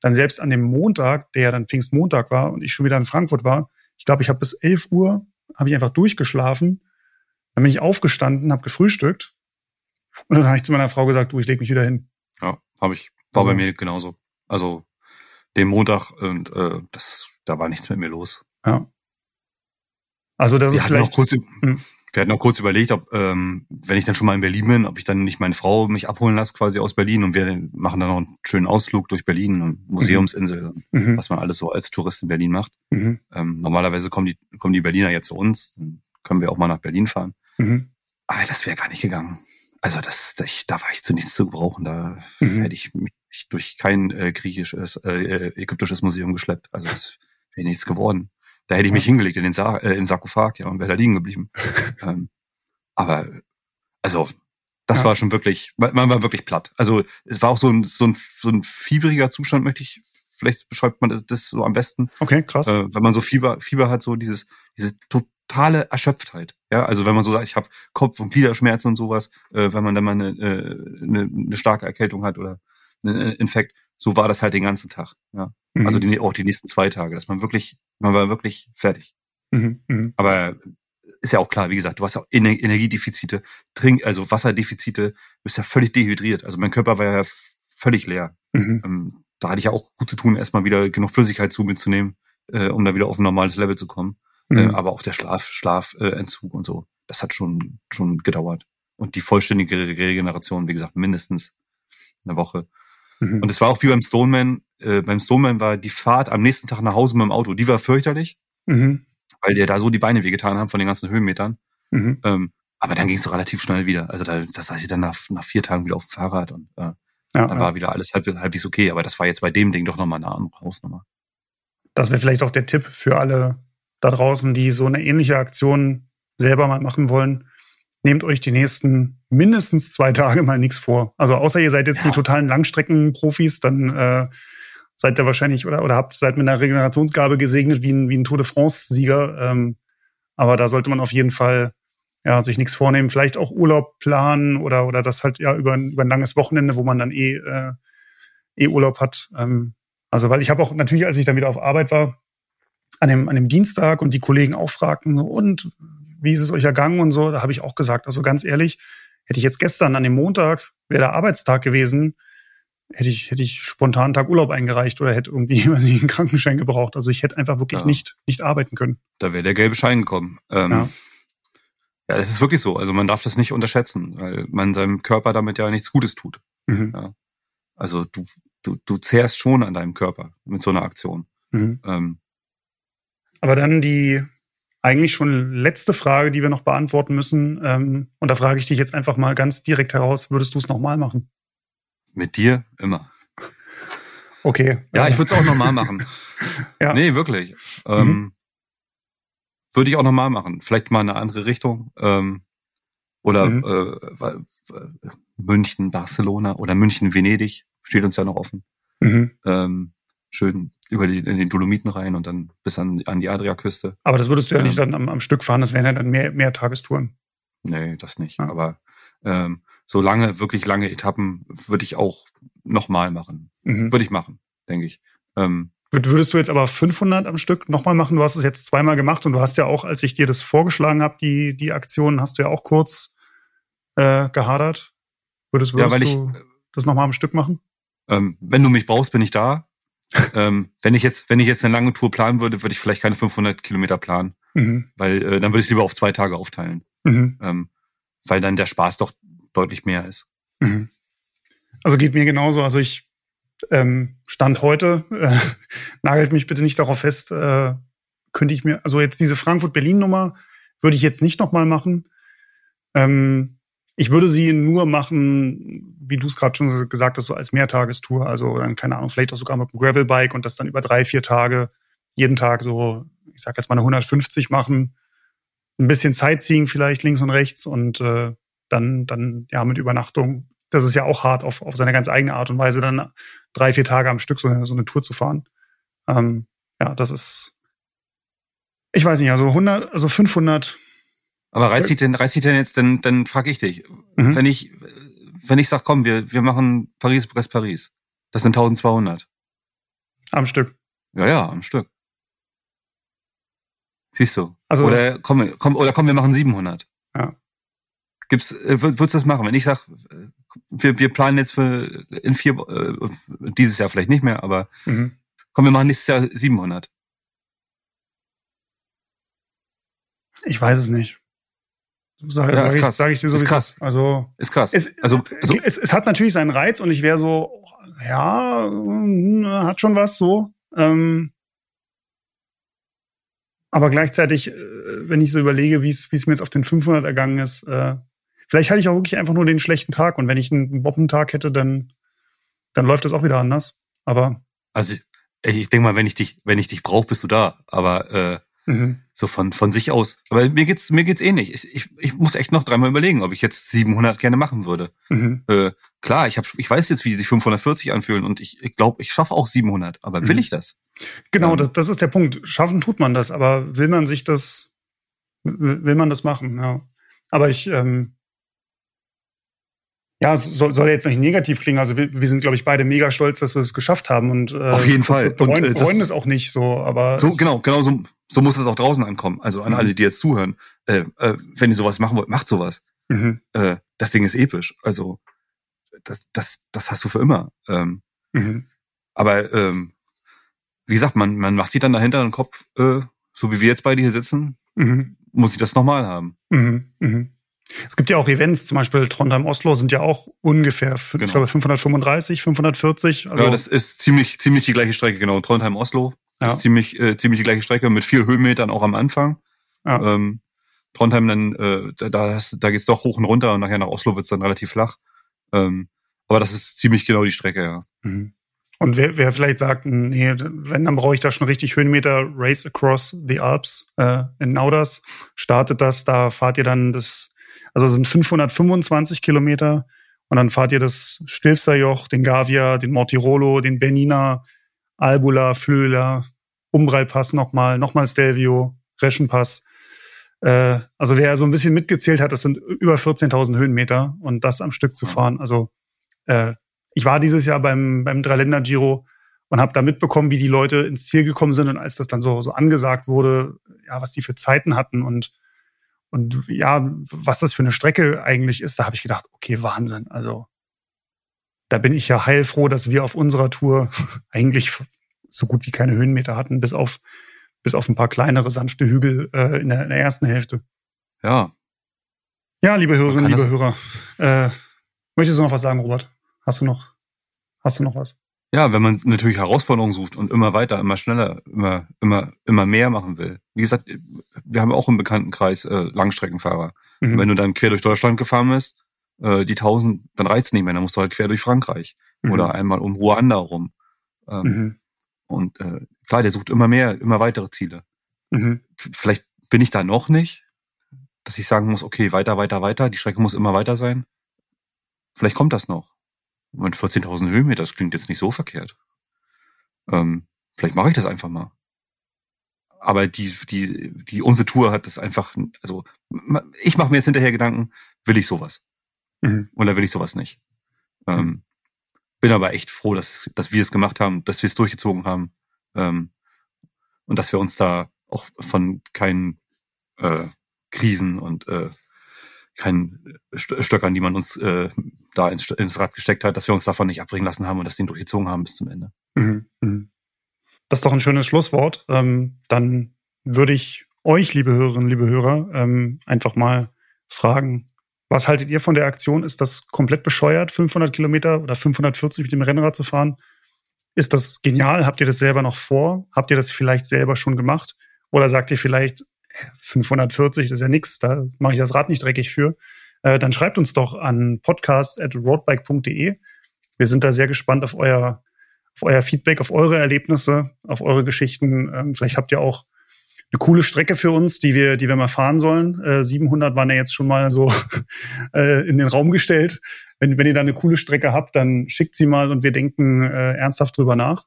dann selbst an dem Montag, der ja dann Pfingstmontag war und ich schon wieder in Frankfurt war, ich glaube, ich habe bis 11 Uhr, habe ich einfach durchgeschlafen. Dann bin ich aufgestanden, habe gefrühstückt und dann habe ich zu meiner Frau gesagt, du, ich leg mich wieder hin. Ja, habe ich. War bei Also- mir genauso. Also den Montag und äh, das, da war nichts mit mir los. Ja. Also das Wir ist vielleicht. kurz, Hm. Wir hatten auch kurz überlegt, ob, ähm, wenn ich dann schon mal in Berlin bin, ob ich dann nicht meine Frau mich abholen lasse quasi aus Berlin und wir machen dann noch einen schönen Ausflug durch Berlin und Museumsinsel, und Mhm, was man alles so als Tourist in Berlin macht. mhm, Ähm, normalerweise kommen die, kommen die Berliner ja zu uns, dann können wir auch mal nach Berlin fahren. mhm, Aber das wäre gar nicht gegangen. Also das, ich, da war ich zu nichts zu gebrauchen. Da Mhm. hätte ich mich durch kein äh, griechisches, äh, äh, ägyptisches Museum geschleppt. Also das wäre nichts geworden. Da hätte ich mich hingelegt in den, Sa äh, in den Sarkophag, ja, und wäre da liegen geblieben. ähm, aber also das Ja. war schon wirklich, man war wirklich platt. Also es war auch so ein, so ein, so ein fieberiger Zustand, möchte ich, vielleicht beschreibt man das, das so am besten Okay, krass. äh, wenn man so Fieber, Fieber hat, so dieses, diese totale Erschöpftheit. Ja, also wenn man so sagt, ich habe Kopf- und Gliederschmerzen und sowas, äh, wenn man dann mal eine, äh, eine, eine starke Erkältung hat oder einen Infekt, so war das halt den ganzen Tag. Ja, Mhm, also die, auch die nächsten zwei Tage, dass man wirklich, man war wirklich fertig. mhm, mhm, Aber ist ja auch klar, wie gesagt, du hast auch Ener Energiedefizite, Trink, also Wasserdefizite, du bist ja völlig dehydriert. Also mein Körper war ja völlig leer. mhm, Ähm, da hatte ich ja auch gut zu tun, erstmal wieder genug Flüssigkeit zu mir zu nehmen, äh, um da wieder auf ein normales Level zu kommen. Äh, mhm. aber auch der Schlaf, Schlafentzug äh, und so, das hat schon schon gedauert. Und die vollständige Re- Regeneration, wie gesagt, mindestens eine Woche. Mhm. Und es war auch wie beim Stoneman. Äh, beim Stoneman war die Fahrt am nächsten Tag nach Hause mit dem Auto, die war fürchterlich, Mhm, weil dir da so die Beine wehgetan haben von den ganzen Höhenmetern. mhm. Ähm, aber dann ging es so relativ schnell wieder. Also da, das saß ich dann nach, nach vier Tagen wieder auf dem Fahrrad und äh, Ja, dann ja. war wieder alles halb, halbwegs okay. Aber das war jetzt bei dem Ding doch nochmal eine andere Hausnummer. Das wäre vielleicht auch der Tipp für alle da draußen, die so eine ähnliche Aktion selber mal machen wollen. Nehmt euch die nächsten mindestens zwei Tage mal nichts vor. Also außer ihr seid jetzt die Ja. totalen Langstreckenprofis, dann äh, seid ihr wahrscheinlich oder, oder habt seid mit einer Regenerationsgabe gesegnet wie ein, wie ein Tour de France-Sieger. Ähm, aber da sollte man auf jeden Fall ja, sich nichts vornehmen. Vielleicht auch Urlaub planen oder, oder das halt ja über ein, über ein langes Wochenende, wo man dann eh, äh, eh Urlaub hat. Ähm, also, weil ich habe auch natürlich, als ich dann wieder auf Arbeit war, an dem, an dem Dienstag und die Kollegen auch fragten, und wie ist es euch ergangen und so, da habe ich auch gesagt, also ganz ehrlich, hätte ich jetzt gestern an dem Montag, wäre der Arbeitstag gewesen, hätte ich, hätte ich spontan einen Tag Urlaub eingereicht oder hätte irgendwie ich, einen Krankenschein gebraucht. Also ich hätte einfach wirklich Ja. nicht, nicht arbeiten können. Da wäre der gelbe Schein gekommen. Ähm, Ja. ja. ja, das ist wirklich so. Also man darf das nicht unterschätzen, weil man seinem Körper damit ja nichts Gutes tut. Mhm. Also du, du, du zehrst schon an deinem Körper mit so einer Aktion. Mhm. Ähm, Aber dann die eigentlich schon letzte Frage, die wir noch beantworten müssen. Ähm, und da frage ich dich jetzt einfach mal ganz direkt heraus, würdest du es nochmal machen? Mit dir immer. Okay. Ja, ich würde es auch nochmal machen. Ja. Nee, wirklich. Ähm, Würde ich auch nochmal machen. Vielleicht mal in eine andere Richtung. Ähm, oder Mhm. äh, München, Barcelona oder München, Venedig. Steht uns ja noch offen. mhm. Ähm, schön über die, in den Dolomiten rein und dann bis an, an die Adriaküste. Aber das würdest du ja Ähm. nicht dann am, am Stück fahren, das wären ja dann mehr, mehr Tagestouren. Nee, das nicht. Ja. Aber ähm, so lange, wirklich lange Etappen würde ich auch nochmal machen. Mhm. Würde ich machen, denke ich. Ähm, Würd- Würdest du jetzt aber 500 am Stück nochmal machen? Du hast es jetzt zweimal gemacht und du hast ja auch, als ich dir das vorgeschlagen habe, die, die Aktion, hast du ja auch kurz äh, gehadert. Würdest, ja, würdest ich, du das nochmal am Stück machen? ähm, wenn du mich brauchst, bin ich da. ähm, wenn ich jetzt, wenn ich jetzt eine lange Tour planen würde, würde ich vielleicht keine 500 Kilometer planen, Mhm. weil äh, dann würde ich lieber auf zwei Tage aufteilen, Mhm. ähm, weil dann der Spaß doch deutlich mehr ist. Mhm. Also geht mir genauso. Also ich ähm, stand heute, äh, nagelt mich bitte nicht darauf fest, äh, könnte ich mir, also jetzt diese Frankfurt-Berlin-Nummer würde ich jetzt nicht nochmal machen. Ähm, ich würde sie nur machen, wie du es gerade schon gesagt hast, so als Mehrtagestour. Also dann, keine Ahnung, vielleicht auch sogar mit einem Gravelbike und das dann über drei, vier Tage, jeden Tag so, ich sag jetzt mal eine 150 machen. Ein bisschen Sightseeing vielleicht links und rechts und äh, dann, dann ja mit Übernachtung. Das ist ja auch hart, auf, auf seine ganz eigene Art und Weise dann drei, vier Tage am Stück so eine, so eine Tour zu fahren. Ähm, ja, das ist, ich weiß nicht, also 100, also 500. Aber reizt sich denn, reizt sich denn jetzt, dann, dann frage ich dich, Mhm. wenn ich, wenn ich sag, komm, wir, wir machen Paris, Brest, Paris, das sind 1200. am Stück. Ja, ja, am Stück. Siehst du? Also- oder komm, komm, oder komm, wir machen 700. Ja. Gibt's, äh, würd- würdest du das machen? Wenn ich sag, äh, wir, wir planen jetzt für in vier, äh, dieses Jahr vielleicht nicht mehr, aber Mhm. komm, wir machen nächstes Jahr 700. Ich weiß es nicht. Sag, Ja, sag, ist ich, krass. sag ich dir Ist so, es krass. ist. Also Ist krass. es, also, also es, es hat natürlich seinen Reiz und ich wäre so, ja, hat schon was so. Ähm, aber gleichzeitig, äh, wenn ich so überlege, wie es wie es mir jetzt auf den 500 ergangen ist, äh, vielleicht hatte ich auch wirklich einfach nur den schlechten Tag und wenn ich einen Boppentag hätte, dann dann läuft das auch wieder anders. Aber also ich, ich denke mal, wenn ich dich, wenn ich dich brauche, bist du da. Aber äh, mhm, so von von sich aus. Aber mir geht's mir geht's ähnlich. Ich, ich, ich muss echt noch dreimal überlegen, ob ich jetzt 700 gerne machen würde. mhm, Äh, klar, ich hab, ich weiß jetzt, wie sich 540 anfühlen und ich, ich glaube, ich schaffe auch 700. Aber will Mhm. ich das? genau, Ähm. das, das ist der Punkt. Schaffen tut man das, aber will man sich das, will will man das machen? Ja. Aber ich, ähm, ja, es soll, soll jetzt nicht negativ klingen. Also wir, wir sind, glaube ich, beide mega stolz, dass wir es geschafft haben und äh, Auf jeden Fall. Und, bereuen, äh, das- bereuen es auch nicht so. Aber So genau, genau so, so muss es auch draußen ankommen. Also an Mhm. alle, die jetzt zuhören, äh, äh, wenn ihr sowas machen wollt, macht sowas. Mhm, Äh, das Ding ist episch. Also das, das, das hast du für immer. Ähm, mhm, aber ähm, wie gesagt, man, man macht sich dann dahinter den Kopf, äh, so wie wir jetzt beide hier sitzen, mhm, muss ich das nochmal haben. mhm, mhm. Es gibt ja auch Events, zum Beispiel Trondheim-Oslo sind ja auch ungefähr, Genau. ich glaube, 535, 540. Also, ja, das ist ziemlich, ziemlich die gleiche Strecke, genau. Trondheim-Oslo Ja. ist ziemlich, äh, ziemlich die gleiche Strecke mit vier Höhenmetern auch am Anfang. Ja. Ähm, Trondheim dann, äh, da, da, hast, da geht's doch hoch und runter und nachher nach Oslo wird's dann relativ flach. Ähm, aber das ist ziemlich genau die Strecke, ja. Mhm. Und wer, wer vielleicht sagt, nee, wenn, dann brauche ich da schon richtig Höhenmeter, Race Across the Alps äh, in Nauders, startet das, da fahrt ihr dann das, also es sind 525 Kilometer und dann fahrt ihr das Stilfserjoch, den Gavia, den Mortirolo, den Bernina, Albula, Flöler, Umbrallpass nochmal, nochmal Stelvio, Reschenpass. Äh, also wer so ein bisschen mitgezählt hat, das sind über 14.000 Höhenmeter und das am Stück zu fahren, also äh, ich war dieses Jahr beim, beim Dreiländer-Giro und habe da mitbekommen, wie die Leute ins Ziel gekommen sind und als das dann so, so angesagt wurde, ja, was die für Zeiten hatten und, und ja, was das für eine Strecke eigentlich ist, da habe ich gedacht, okay, Wahnsinn. Also da bin ich ja heilfroh, dass wir auf unserer Tour eigentlich so gut wie keine Höhenmeter hatten, bis auf, bis auf ein paar kleinere, sanfte Hügel äh, in, der, in der ersten Hälfte. Ja, Ja, liebe Hörerinnen, liebe Hörer, äh, möchtest du noch was sagen, Robert? Hast du noch, hast du noch was? Ja, wenn man natürlich Herausforderungen sucht und immer weiter, immer schneller, immer, immer, immer mehr machen will. Wie gesagt, wir haben auch im Bekanntenkreis äh, Langstreckenfahrer. Mhm. Wenn du dann quer durch Deutschland gefahren bist, äh, die 1000, dann reizt nicht mehr, dann musst du halt quer durch Frankreich Mhm. oder einmal um Ruanda rum. Ähm, Mhm. Und äh, klar, der sucht immer mehr, immer weitere Ziele. Mhm. Vielleicht bin ich da noch nicht, dass ich sagen muss, okay, weiter, weiter, weiter, die Strecke muss immer weiter sein. Vielleicht kommt das noch. Mit 14.000 Höhenmeter, das klingt jetzt nicht so verkehrt. Ähm, vielleicht mache ich das einfach mal. Aber die, die, die, unsere Tour hat das einfach, also ich mache mir jetzt hinterher Gedanken, will ich sowas? Mhm. Oder will ich sowas nicht? Ähm, bin aber echt froh, dass, dass wir es gemacht haben, dass wir es durchgezogen haben ähm, und dass wir uns da auch von keinen äh, Krisen und äh, keinen St- Stöckern, die man uns äh, da ins, ins Rad gesteckt hat, dass wir uns davon nicht abbringen lassen haben und das Ding durchgezogen haben bis zum Ende. Mhm. Mhm. Das ist doch ein schönes Schlusswort. Ähm, dann würde ich euch, liebe Hörerinnen, liebe Hörer, ähm, einfach mal fragen, was haltet ihr von der Aktion? Ist das komplett bescheuert, 500 Kilometer oder 540 mit dem Rennrad zu fahren? Ist das genial? Habt ihr das selber noch vor? Habt ihr das vielleicht selber schon gemacht? Oder sagt ihr vielleicht, 540, das ist ja nichts, da mache ich das Rad nicht dreckig für? Äh, dann schreibt uns doch an podcast.roadbike.de. Wir sind da sehr gespannt auf euer, auf euer Feedback, auf eure Erlebnisse, auf eure Geschichten. Ähm, vielleicht habt ihr auch eine coole Strecke für uns, die wir, die wir mal fahren sollen. Äh, 700 waren ja jetzt schon mal so äh, in den Raum gestellt. Wenn, wenn ihr da eine coole Strecke habt, dann schickt sie mal und wir denken äh, ernsthaft drüber nach.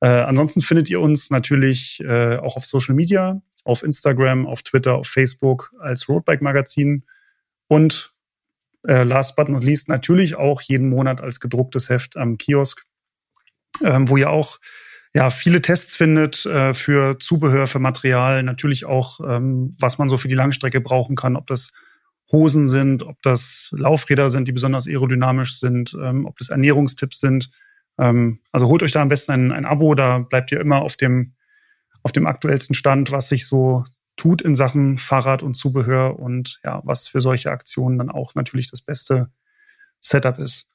Äh, ansonsten findet ihr uns natürlich äh, auch auf Social Media, auf Instagram, auf Twitter, auf Facebook als Roadbike Magazin und äh, last but not least natürlich auch jeden Monat als gedrucktes Heft am Kiosk, ähm, wo ihr auch ja, viele Tests findet äh, für Zubehör, für Material, natürlich auch, ähm, was man so für die Langstrecke brauchen kann, ob das Hosen sind, ob das Laufräder sind, die besonders aerodynamisch sind, ähm, ob das Ernährungstipps sind. Ähm, also holt euch da am besten ein, ein Abo, da bleibt ihr immer auf dem, auf dem aktuellsten Stand, was sich so tut in Sachen Fahrrad und Zubehör und ja, was für solche Aktionen dann auch natürlich das beste Setup ist.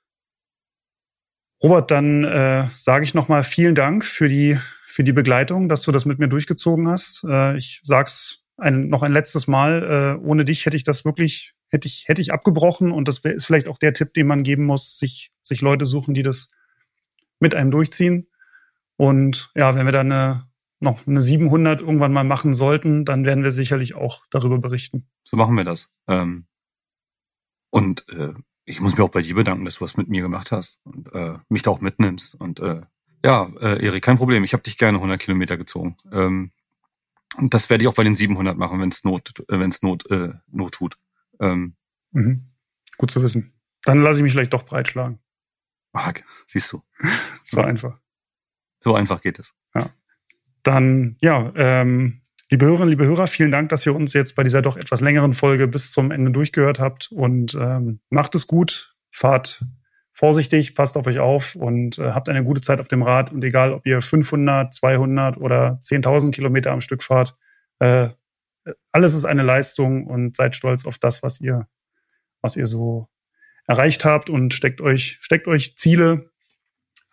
Robert, dann äh, sage ich nochmal vielen Dank für die, für die Begleitung, dass du das mit mir durchgezogen hast. Äh, ich sag's ein, noch ein letztes Mal, äh, ohne dich hätte ich das wirklich, hätte ich, hätte ich abgebrochen und das ist vielleicht auch der Tipp, den man geben muss, sich, sich Leute suchen, die das mit einem durchziehen. Und ja, wenn wir dann eine, noch eine 700 irgendwann mal machen sollten, dann werden wir sicherlich auch darüber berichten. So machen wir das. Ähm, und äh, ich muss mir auch bei dir bedanken, dass du was mit mir gemacht hast und äh, mich da auch mitnimmst. Und äh, ja, äh, Erik, kein Problem. Ich habe dich gerne 100 Kilometer gezogen. Ähm, und das werde ich auch bei den 700 machen, wenn es Not, äh, wenn es Not, äh, Not tut. Ähm, mhm. Gut zu wissen. Dann lasse ich mich vielleicht doch breitschlagen. Ah, siehst du. so einfach. So einfach geht es. Ja. Dann, ja, ähm, Liebe Hörerinnen, liebe Hörer, vielen Dank, dass ihr uns jetzt bei dieser doch etwas längeren Folge bis zum Ende durchgehört habt. Und ähm, macht es gut, fahrt vorsichtig, passt auf euch auf und äh, habt eine gute Zeit auf dem Rad. Und egal, ob ihr 500, 200 oder 10.000 Kilometer am Stück fahrt, äh, alles ist eine Leistung und seid stolz auf das, was ihr, was ihr so erreicht habt und steckt euch, steckt euch Ziele,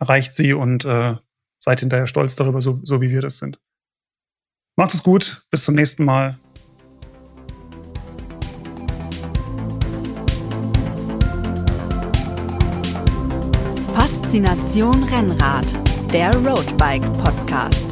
erreicht sie und äh, seid hinterher stolz darüber, so, so wie wir das sind. Macht es gut, bis zum nächsten Mal. Faszination Rennrad, der Roadbike Podcast.